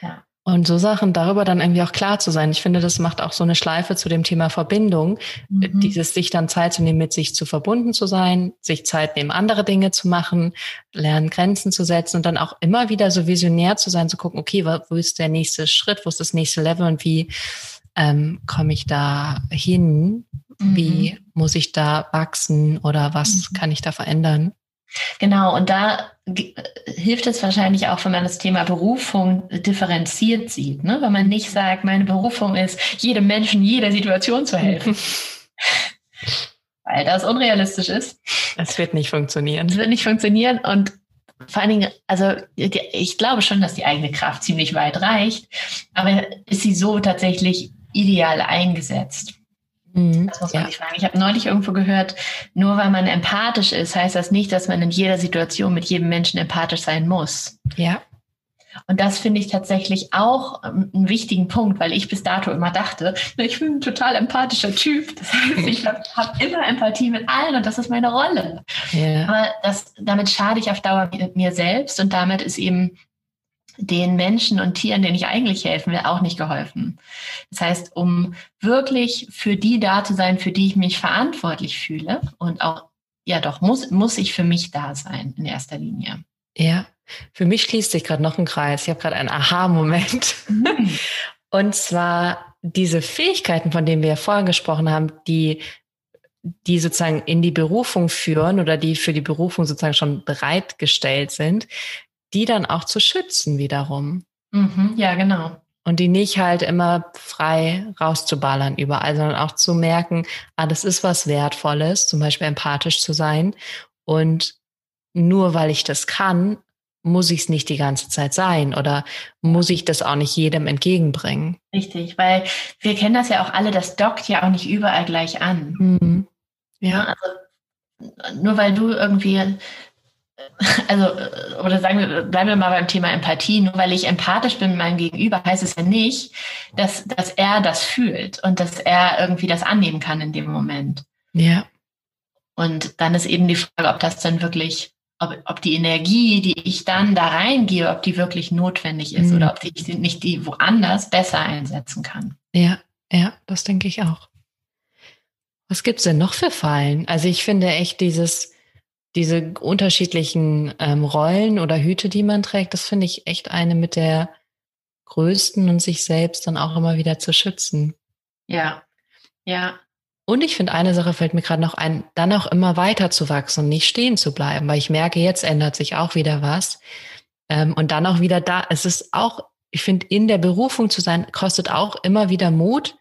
ja. Und so Sachen darüber dann irgendwie auch klar zu sein. Ich finde, das macht auch so eine Schleife zu dem Thema Verbindung. Mhm. Dieses sich dann Zeit zu nehmen, mit sich zu verbunden zu sein, sich Zeit nehmen, andere Dinge zu machen, lernen, Grenzen zu setzen und dann auch immer wieder so visionär zu sein, zu gucken, okay, wo ist der nächste Schritt, wo ist das nächste Level und wie ähm, komme ich da hin? Mhm. Wie muss ich da wachsen oder was mhm. kann ich da verändern? Genau, und da hilft es wahrscheinlich auch, wenn man das Thema Berufung differenziert sieht. Ne? Wenn man nicht sagt, meine Berufung ist, jedem Menschen, jeder Situation zu helfen. [laughs] Weil das unrealistisch ist. Es wird nicht funktionieren. Es wird nicht funktionieren und vor allen Dingen, also ich glaube schon, dass die eigene Kraft ziemlich weit reicht, aber ist sie so tatsächlich ideal eingesetzt? Mhm, das muss man ja. nicht fragen. Ich habe neulich irgendwo gehört, nur weil man empathisch ist, heißt das nicht, dass man in jeder Situation mit jedem Menschen empathisch sein muss. Ja. Und das finde ich tatsächlich auch ähm, einen wichtigen Punkt, weil ich bis dato immer dachte, ich bin ein total empathischer Typ. Das heißt, ich habe hab immer Empathie mit allen und das ist meine Rolle. Yeah. Aber das, damit schade ich auf Dauer mir selbst und damit ist eben den Menschen und Tieren, denen ich eigentlich helfen will, auch nicht geholfen. Das heißt, um wirklich für die da zu sein, für die ich mich verantwortlich fühle und auch, ja doch, muss, muss ich für mich da sein in erster Linie. Ja, für mich schließt sich gerade noch ein Kreis. Ich habe gerade einen Aha-Moment. Mhm. Und zwar diese Fähigkeiten, von denen wir ja vorher gesprochen haben, die, die sozusagen in die Berufung führen oder die für die Berufung sozusagen schon bereitgestellt sind, die dann auch zu schützen wiederum. Mhm, ja, genau. Und die nicht halt immer frei rauszuballern überall, sondern auch zu merken, ah, das ist was Wertvolles, zum Beispiel empathisch zu sein. Und nur weil ich das kann, muss ich es nicht die ganze Zeit sein oder muss ich das auch nicht jedem entgegenbringen? Richtig, weil wir kennen das ja auch alle, das dockt ja auch nicht überall gleich an. Mhm. Ja. Also nur weil du irgendwie, [laughs] also, oder sagen wir, bleiben wir mal beim Thema Empathie, nur weil ich empathisch bin mit meinem Gegenüber, heißt es ja nicht, dass, dass er das fühlt und dass er irgendwie das annehmen kann in dem Moment. Ja. Und dann ist eben die Frage, ob das dann wirklich ob, ob die Energie, die ich dann da reingehe, ob die wirklich notwendig ist mhm. oder ob ich nicht die woanders besser einsetzen kann. Ja, ja, das denke ich auch. Was gibt's denn noch für Fallen? Also ich finde echt dieses, diese unterschiedlichen ähm, Rollen oder Hüte, die man trägt, das finde ich echt eine mit der größten und sich selbst dann auch immer wieder zu schützen. Ja, ja. Und ich finde, eine Sache fällt mir gerade noch ein, dann auch immer weiter zu wachsen und nicht stehen zu bleiben, weil ich merke, jetzt ändert sich auch wieder was. Ähm, und dann auch wieder da, es ist auch, ich finde, in der Berufung zu sein, kostet auch immer wieder Mut,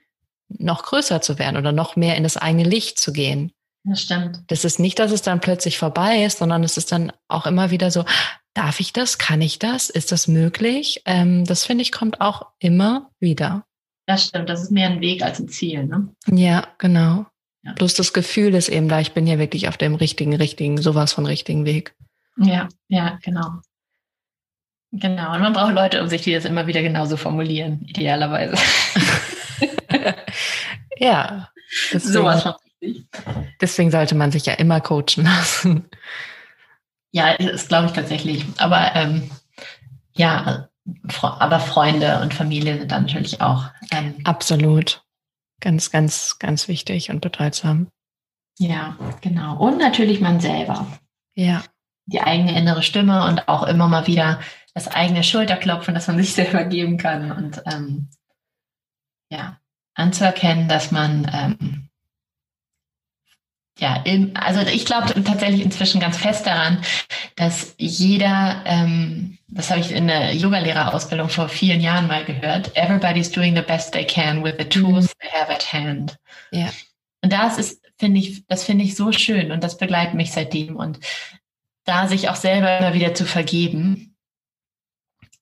noch größer zu werden oder noch mehr in das eigene Licht zu gehen. Das stimmt. Das ist nicht, dass es dann plötzlich vorbei ist, sondern es ist dann auch immer wieder so, darf ich das? Kann ich das? Ist das möglich? Ähm, das finde ich kommt auch immer wieder. Das stimmt, das ist mehr ein Weg als ein Ziel. Ne? Ja, genau. Ja. Bloß das Gefühl ist eben da, ich bin ja wirklich auf dem richtigen, richtigen, sowas von richtigen Weg. Ja, ja, genau. Genau. Und man braucht Leute um sich, die das immer wieder genauso formulieren, idealerweise. [laughs] ja. [laughs] Sowas von. Deswegen sollte man sich ja immer coachen lassen. Ja, das glaube ich tatsächlich. Aber ähm, ja, aber Freunde und Familie sind dann natürlich auch. Ähm, Absolut. Ganz, ganz, ganz wichtig und bedeutsam. Ja, genau. Und natürlich man selber. Ja. Die eigene innere Stimme und auch immer mal wieder das eigene Schulterklopfen, das man [laughs] sich selber geben kann und ähm, ja, anzuerkennen, dass man ähm, ja, also ich glaube tatsächlich inzwischen ganz fest daran, dass jeder, ähm, das habe ich in der Yogalehrerausbildung vor vielen Jahren mal gehört, everybody's doing the best they can with the tools mhm. they have at hand. Ja. Und das ist, finde ich, das finde ich so schön und das begleitet mich seitdem und da sich auch selber immer wieder zu vergeben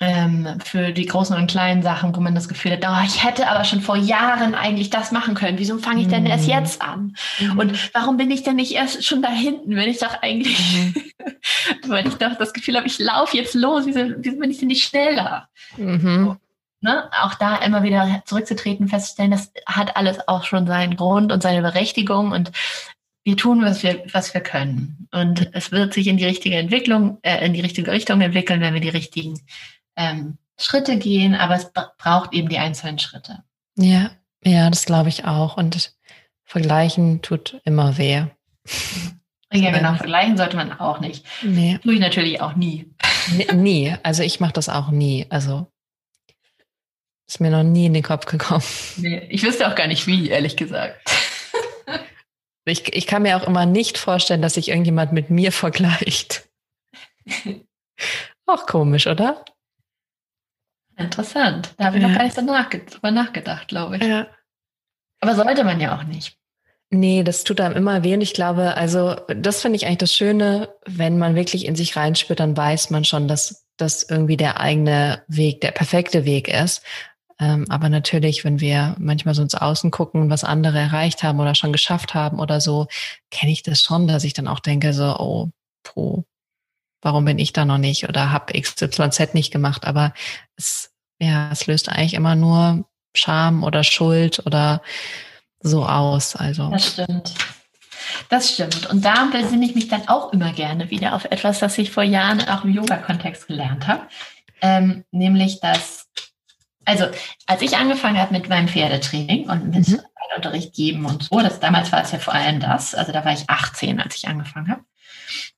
ähm, für die großen und kleinen Sachen, wo man das Gefühl hat, oh, ich hätte aber schon vor Jahren eigentlich das machen können. Wieso fange ich denn erst mhm. jetzt an? Mhm. Und warum bin ich denn nicht erst schon da hinten, wenn ich doch eigentlich, mhm. [laughs] wenn ich doch das Gefühl habe, ich laufe jetzt los, wieso, wieso bin ich denn nicht schneller? Mhm. ne? Auch da immer wieder zurückzutreten, festzustellen, das hat alles auch schon seinen Grund und seine Berechtigung und wir tun, was wir, was wir können. Und es wird sich in die richtige Entwicklung, äh, in die richtige Richtung entwickeln, wenn wir die richtigen ähm, Schritte gehen, aber es braucht eben die einzelnen Schritte. Ja, ja, das glaube ich auch. Und vergleichen tut immer weh. Ja, genau, vergleichen sollte man auch nicht. Nee. Tue ich natürlich auch nie. Nie. Also ich mache das auch nie. Also ist mir noch nie in den Kopf gekommen. Nee, ich wüsste auch gar nicht wie, ehrlich gesagt. Ich, ich kann mir auch immer nicht vorstellen, dass sich irgendjemand mit mir vergleicht. [laughs] auch komisch, oder? Interessant. Da habe ich ja. noch gar nicht so nachge drüber nachgedacht, glaube ich. Ja. Aber sollte man ja auch nicht. Nee, das tut einem immer weh und ich glaube, also das finde ich eigentlich das Schöne, wenn man wirklich in sich reinspürt, dann weiß man schon, dass das irgendwie der eigene Weg, der perfekte Weg ist. Ähm, aber natürlich, wenn wir manchmal so ins Außen gucken, was andere erreicht haben oder schon geschafft haben oder so, kenne ich das schon, dass ich dann auch denke, so, oh, pro, warum bin ich da noch nicht oder habe XYZ nicht gemacht? Aber es, ja, es löst eigentlich immer nur Scham oder Schuld oder so aus. Also. Das stimmt. Das stimmt. Und da besinne ich mich dann auch immer gerne wieder auf etwas, das ich vor Jahren auch im Yoga-Kontext gelernt habe. Ähm, nämlich, dass, also als ich angefangen habe mit meinem Pferdetraining und mit mhm. Unterricht geben und so, das, damals war es ja vor allem das, also da war ich 18, als ich angefangen habe.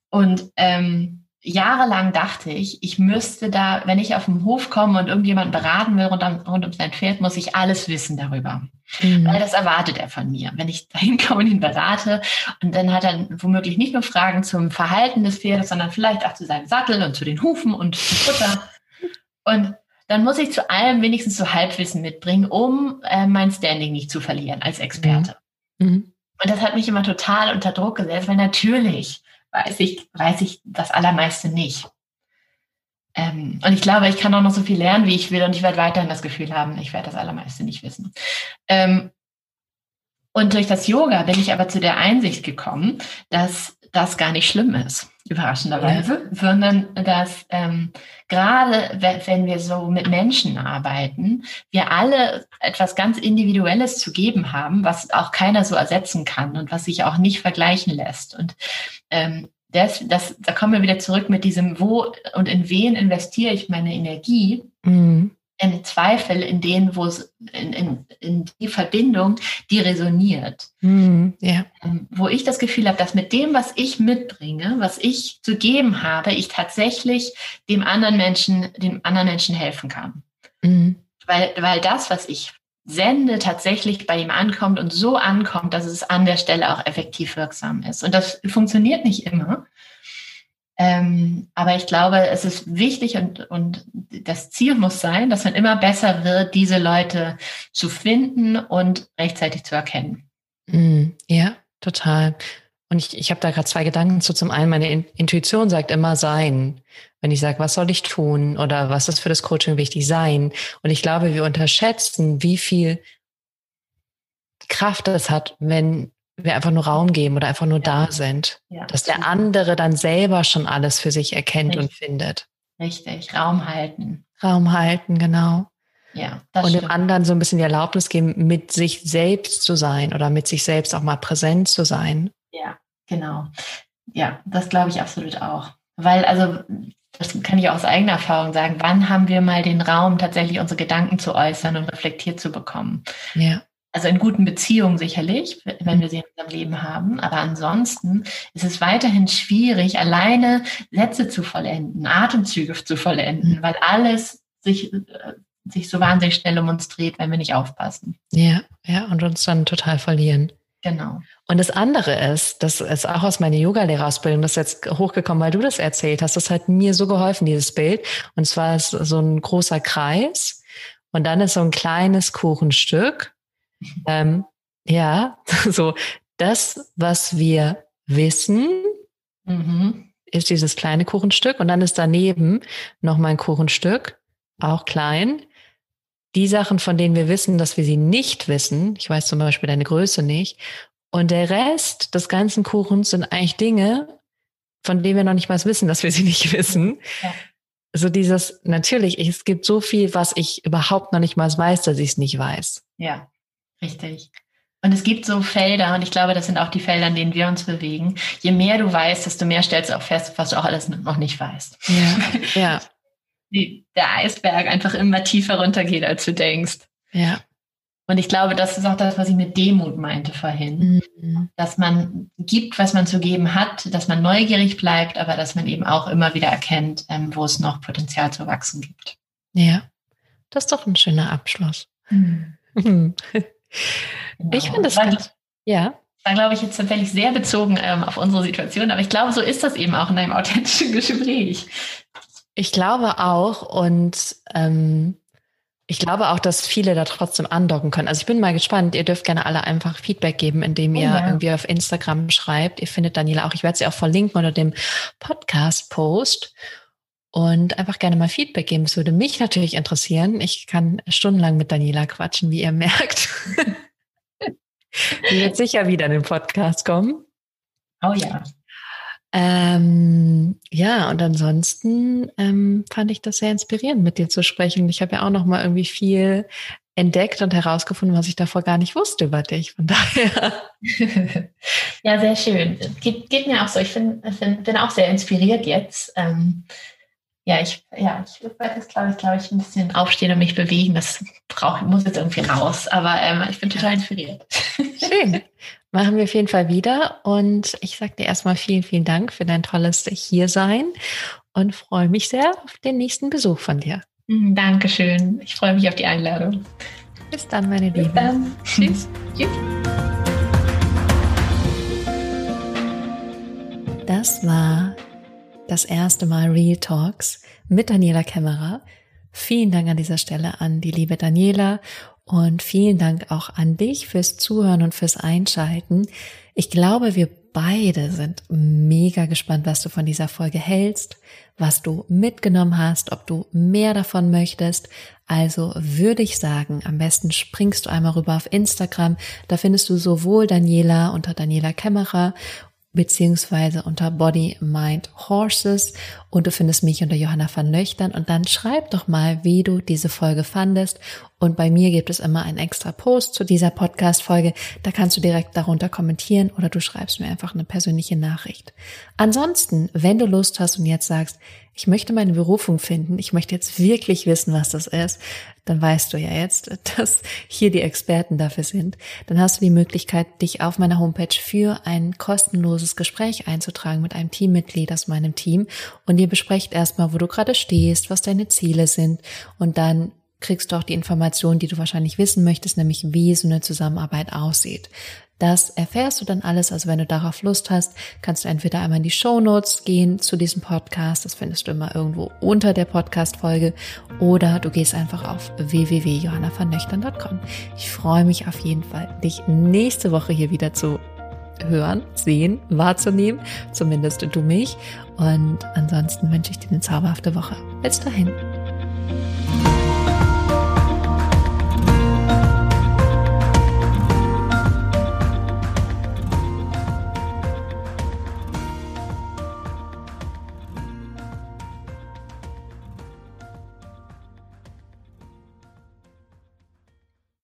Und ähm, jahrelang dachte ich, ich müsste da, wenn ich auf den Hof komme und irgendjemand beraten will rund um, rund um sein Pferd, muss ich alles wissen darüber. Mhm. Weil das erwartet er von mir. Wenn ich dahin [laughs] komme und ihn berate und dann hat er womöglich nicht nur Fragen zum Verhalten des Pferdes, sondern vielleicht auch zu seinem Sattel und zu den Hufen und zum Futter. Und dann muss ich zu allem wenigstens so Halbwissen mitbringen, um äh, mein Standing nicht zu verlieren als Experte. Mhm. Mhm. Und das hat mich immer total unter Druck gesetzt, weil natürlich weiß ich, weiß ich das Allermeiste nicht. Ähm, und ich glaube, ich kann auch noch so viel lernen, wie ich will, und ich werde weiterhin das Gefühl haben, ich werde das Allermeiste nicht wissen. Ähm, und durch das Yoga bin ich aber zu der Einsicht gekommen, dass das gar nicht schlimm ist, überraschenderweise, ja. sondern dass ähm, gerade wenn wir so mit Menschen arbeiten, wir alle etwas ganz Individuelles zu geben haben, was auch keiner so ersetzen kann und was sich auch nicht vergleichen lässt. Und ähm, das, das, da kommen wir wieder zurück mit diesem, wo und in wen investiere ich meine Energie? Mhm im Zweifel in denen, wo es in, in, in die Verbindung, die resoniert. Mm, yeah. Wo ich das Gefühl habe, dass mit dem, was ich mitbringe, was ich zu geben habe, ich tatsächlich dem anderen Menschen, dem anderen Menschen helfen kann. Mm. Weil, weil das, was ich sende, tatsächlich bei ihm ankommt und so ankommt, dass es an der Stelle auch effektiv wirksam ist. Und das funktioniert nicht immer. Ähm, aber ich glaube, es ist wichtig und, und das Ziel muss sein, dass man immer besser wird, diese Leute zu finden und rechtzeitig zu erkennen. Mm, ja, total. Und ich, ich habe da gerade zwei Gedanken zu. Zum einen, meine Intuition sagt immer sein. Wenn ich sage, was soll ich tun oder was ist für das Coaching wichtig sein? Und ich glaube, wir unterschätzen, wie viel Kraft es hat, wenn wir einfach nur Raum geben oder einfach nur ja. da sind. Ja, dass der andere dann selber schon alles für sich erkennt Richtig. und findet. Richtig, Raum halten. Raum halten, genau. Ja, das und stimmt. dem anderen so ein bisschen die Erlaubnis geben, mit sich selbst zu sein oder mit sich selbst auch mal präsent zu sein. Ja, genau. Ja, das glaube ich absolut auch. Weil, also, das kann ich aus eigener Erfahrung sagen, wann haben wir mal den Raum, tatsächlich unsere Gedanken zu äußern und reflektiert zu bekommen? Ja also in guten Beziehungen sicherlich, wenn wir sie in unserem Leben haben. Aber ansonsten ist es weiterhin schwierig, alleine Sätze zu vollenden, Atemzüge zu vollenden, mhm. weil alles sich, äh, sich so wahnsinnig schnell um uns dreht, wenn wir nicht aufpassen. Ja, ja, und uns dann total verlieren. Genau. Und das andere ist, das ist auch aus meiner Yoga-Lehrerausbildung, das ist jetzt hochgekommen, weil du das erzählt hast. Das hat mir so geholfen, dieses Bild. Und zwar ist so ein großer Kreis und dann ist so ein kleines Kuchenstück ähm, ja, [laughs] so das, was wir wissen, mhm. ist dieses kleine Kuchenstück und dann ist daneben noch mal ein Kuchenstück, auch klein. Die Sachen, von denen wir wissen, dass wir sie nicht wissen, ich weiß zum Beispiel deine Größe nicht, und der Rest des ganzen Kuchens sind eigentlich Dinge, von denen wir noch nicht mal wissen, dass wir sie nicht wissen. Ja. So dieses, natürlich, es gibt so viel, was ich überhaupt noch nicht mal weiß, dass ich es nicht weiß. Ja. Richtig. Und es gibt so Felder, und ich glaube, das sind auch die Felder, in denen wir uns bewegen. Je mehr du weißt, desto mehr stellst du auch fest, was du auch alles noch nicht weißt. Ja. [laughs] ja. Die, der Eisberg einfach immer tiefer runtergeht, als du denkst. Ja. Und ich glaube, das ist auch das, was ich mit Demut meinte vorhin. Mhm. Dass man gibt, was man zu geben hat, dass man neugierig bleibt, aber dass man eben auch immer wieder erkennt, ähm, wo es noch Potenzial zu wachsen gibt. Ja, das ist doch ein schöner Abschluss. Mhm. [laughs] Genau. Ich finde das ganz, ja. War, glaube ich, jetzt tatsächlich sehr bezogen ähm, auf unsere Situation, aber ich glaube, so ist das eben auch in einem [laughs] authentischen Gespräch. Ich glaube auch und ähm, Ich glaube auch, dass viele da trotzdem andocken können. Also ich bin mal gespannt. Ihr dürft gerne alle einfach Feedback geben, indem ihr oh ja. irgendwie auf Instagram schreibt. Ihr findet Daniela auch. Ich werde sie auch verlinken unter dem Podcast-Post und einfach gerne mal Feedback geben. Es würde mich natürlich interessieren. Ich kann stundenlang mit Daniela quatschen, wie ihr merkt. [laughs] Die wird sicher wieder in den Podcast kommen. Oh ja. Ähm, ja, und ansonsten ähm, fand ich das sehr inspirierend, mit dir zu sprechen. Ich habe ja auch noch mal irgendwie viel entdeckt und herausgefunden, was ich davor gar nicht wusste über dich. Von [laughs] daher. ja, sehr schön. Geht, geht mir auch so. Ich bin, bin, bin auch sehr inspiriert jetzt. Ähm, ja, ich, ja, ich werde jetzt, glaube ich, glaube ich, ein bisschen aufstehen und mich bewegen. Das brauch, muss jetzt irgendwie raus. Aber ähm, ich bin total inspiriert. Schön. Machen wir auf jeden Fall wieder. Und ich sage dir erstmal vielen, vielen Dank für dein tolles Hiersein und freue mich sehr auf den nächsten Besuch von dir. Mhm, Dankeschön. Ich freue mich auf die Einladung. Bis dann, meine Bis Liebe. Dann. Tschüss. Tschüss. Das war das erste Mal Real Talks mit Daniela Kämmerer. Vielen Dank an dieser Stelle an die liebe Daniela und vielen Dank auch an dich fürs Zuhören und fürs Einschalten. Ich glaube, wir beide sind mega gespannt, was du von dieser Folge hältst, was du mitgenommen hast, ob du mehr davon möchtest. Also würde ich sagen, am besten springst du einmal rüber auf Instagram. Da findest du sowohl Daniela unter Daniela Kämmerer beziehungsweise unter Body, Mind, Horses. Und du findest mich unter Johanna van Löchtern und dann schreib doch mal, wie du diese Folge fandest. Und bei mir gibt es immer einen extra Post zu dieser Podcast-Folge, da kannst du direkt darunter kommentieren oder du schreibst mir einfach eine persönliche Nachricht. Ansonsten, wenn du Lust hast und jetzt sagst, ich möchte meine Berufung finden, ich möchte jetzt wirklich wissen, was das ist, dann weißt du ja jetzt, [laughs] dass hier die Experten dafür sind. Dann hast du die Möglichkeit, dich auf meiner Homepage für ein kostenloses Gespräch einzutragen mit einem Teammitglied aus meinem Team und ihr besprecht erstmal, wo du gerade stehst, was deine Ziele sind und dann kriegst du auch die Informationen, die du wahrscheinlich wissen möchtest, nämlich wie so eine Zusammenarbeit aussieht. Das erfährst du dann alles. Also wenn du darauf Lust hast, kannst du entweder einmal in die Show Notes gehen zu diesem Podcast. Das findest du immer irgendwo unter der Podcast-Folge. Oder du gehst einfach auf www.johannavernöchtern.com. Ich freue mich auf jeden Fall, dich nächste Woche hier wieder zu hören, sehen, wahrzunehmen. Zumindest du mich. Und ansonsten wünsche ich dir eine zauberhafte Woche. Bis dahin.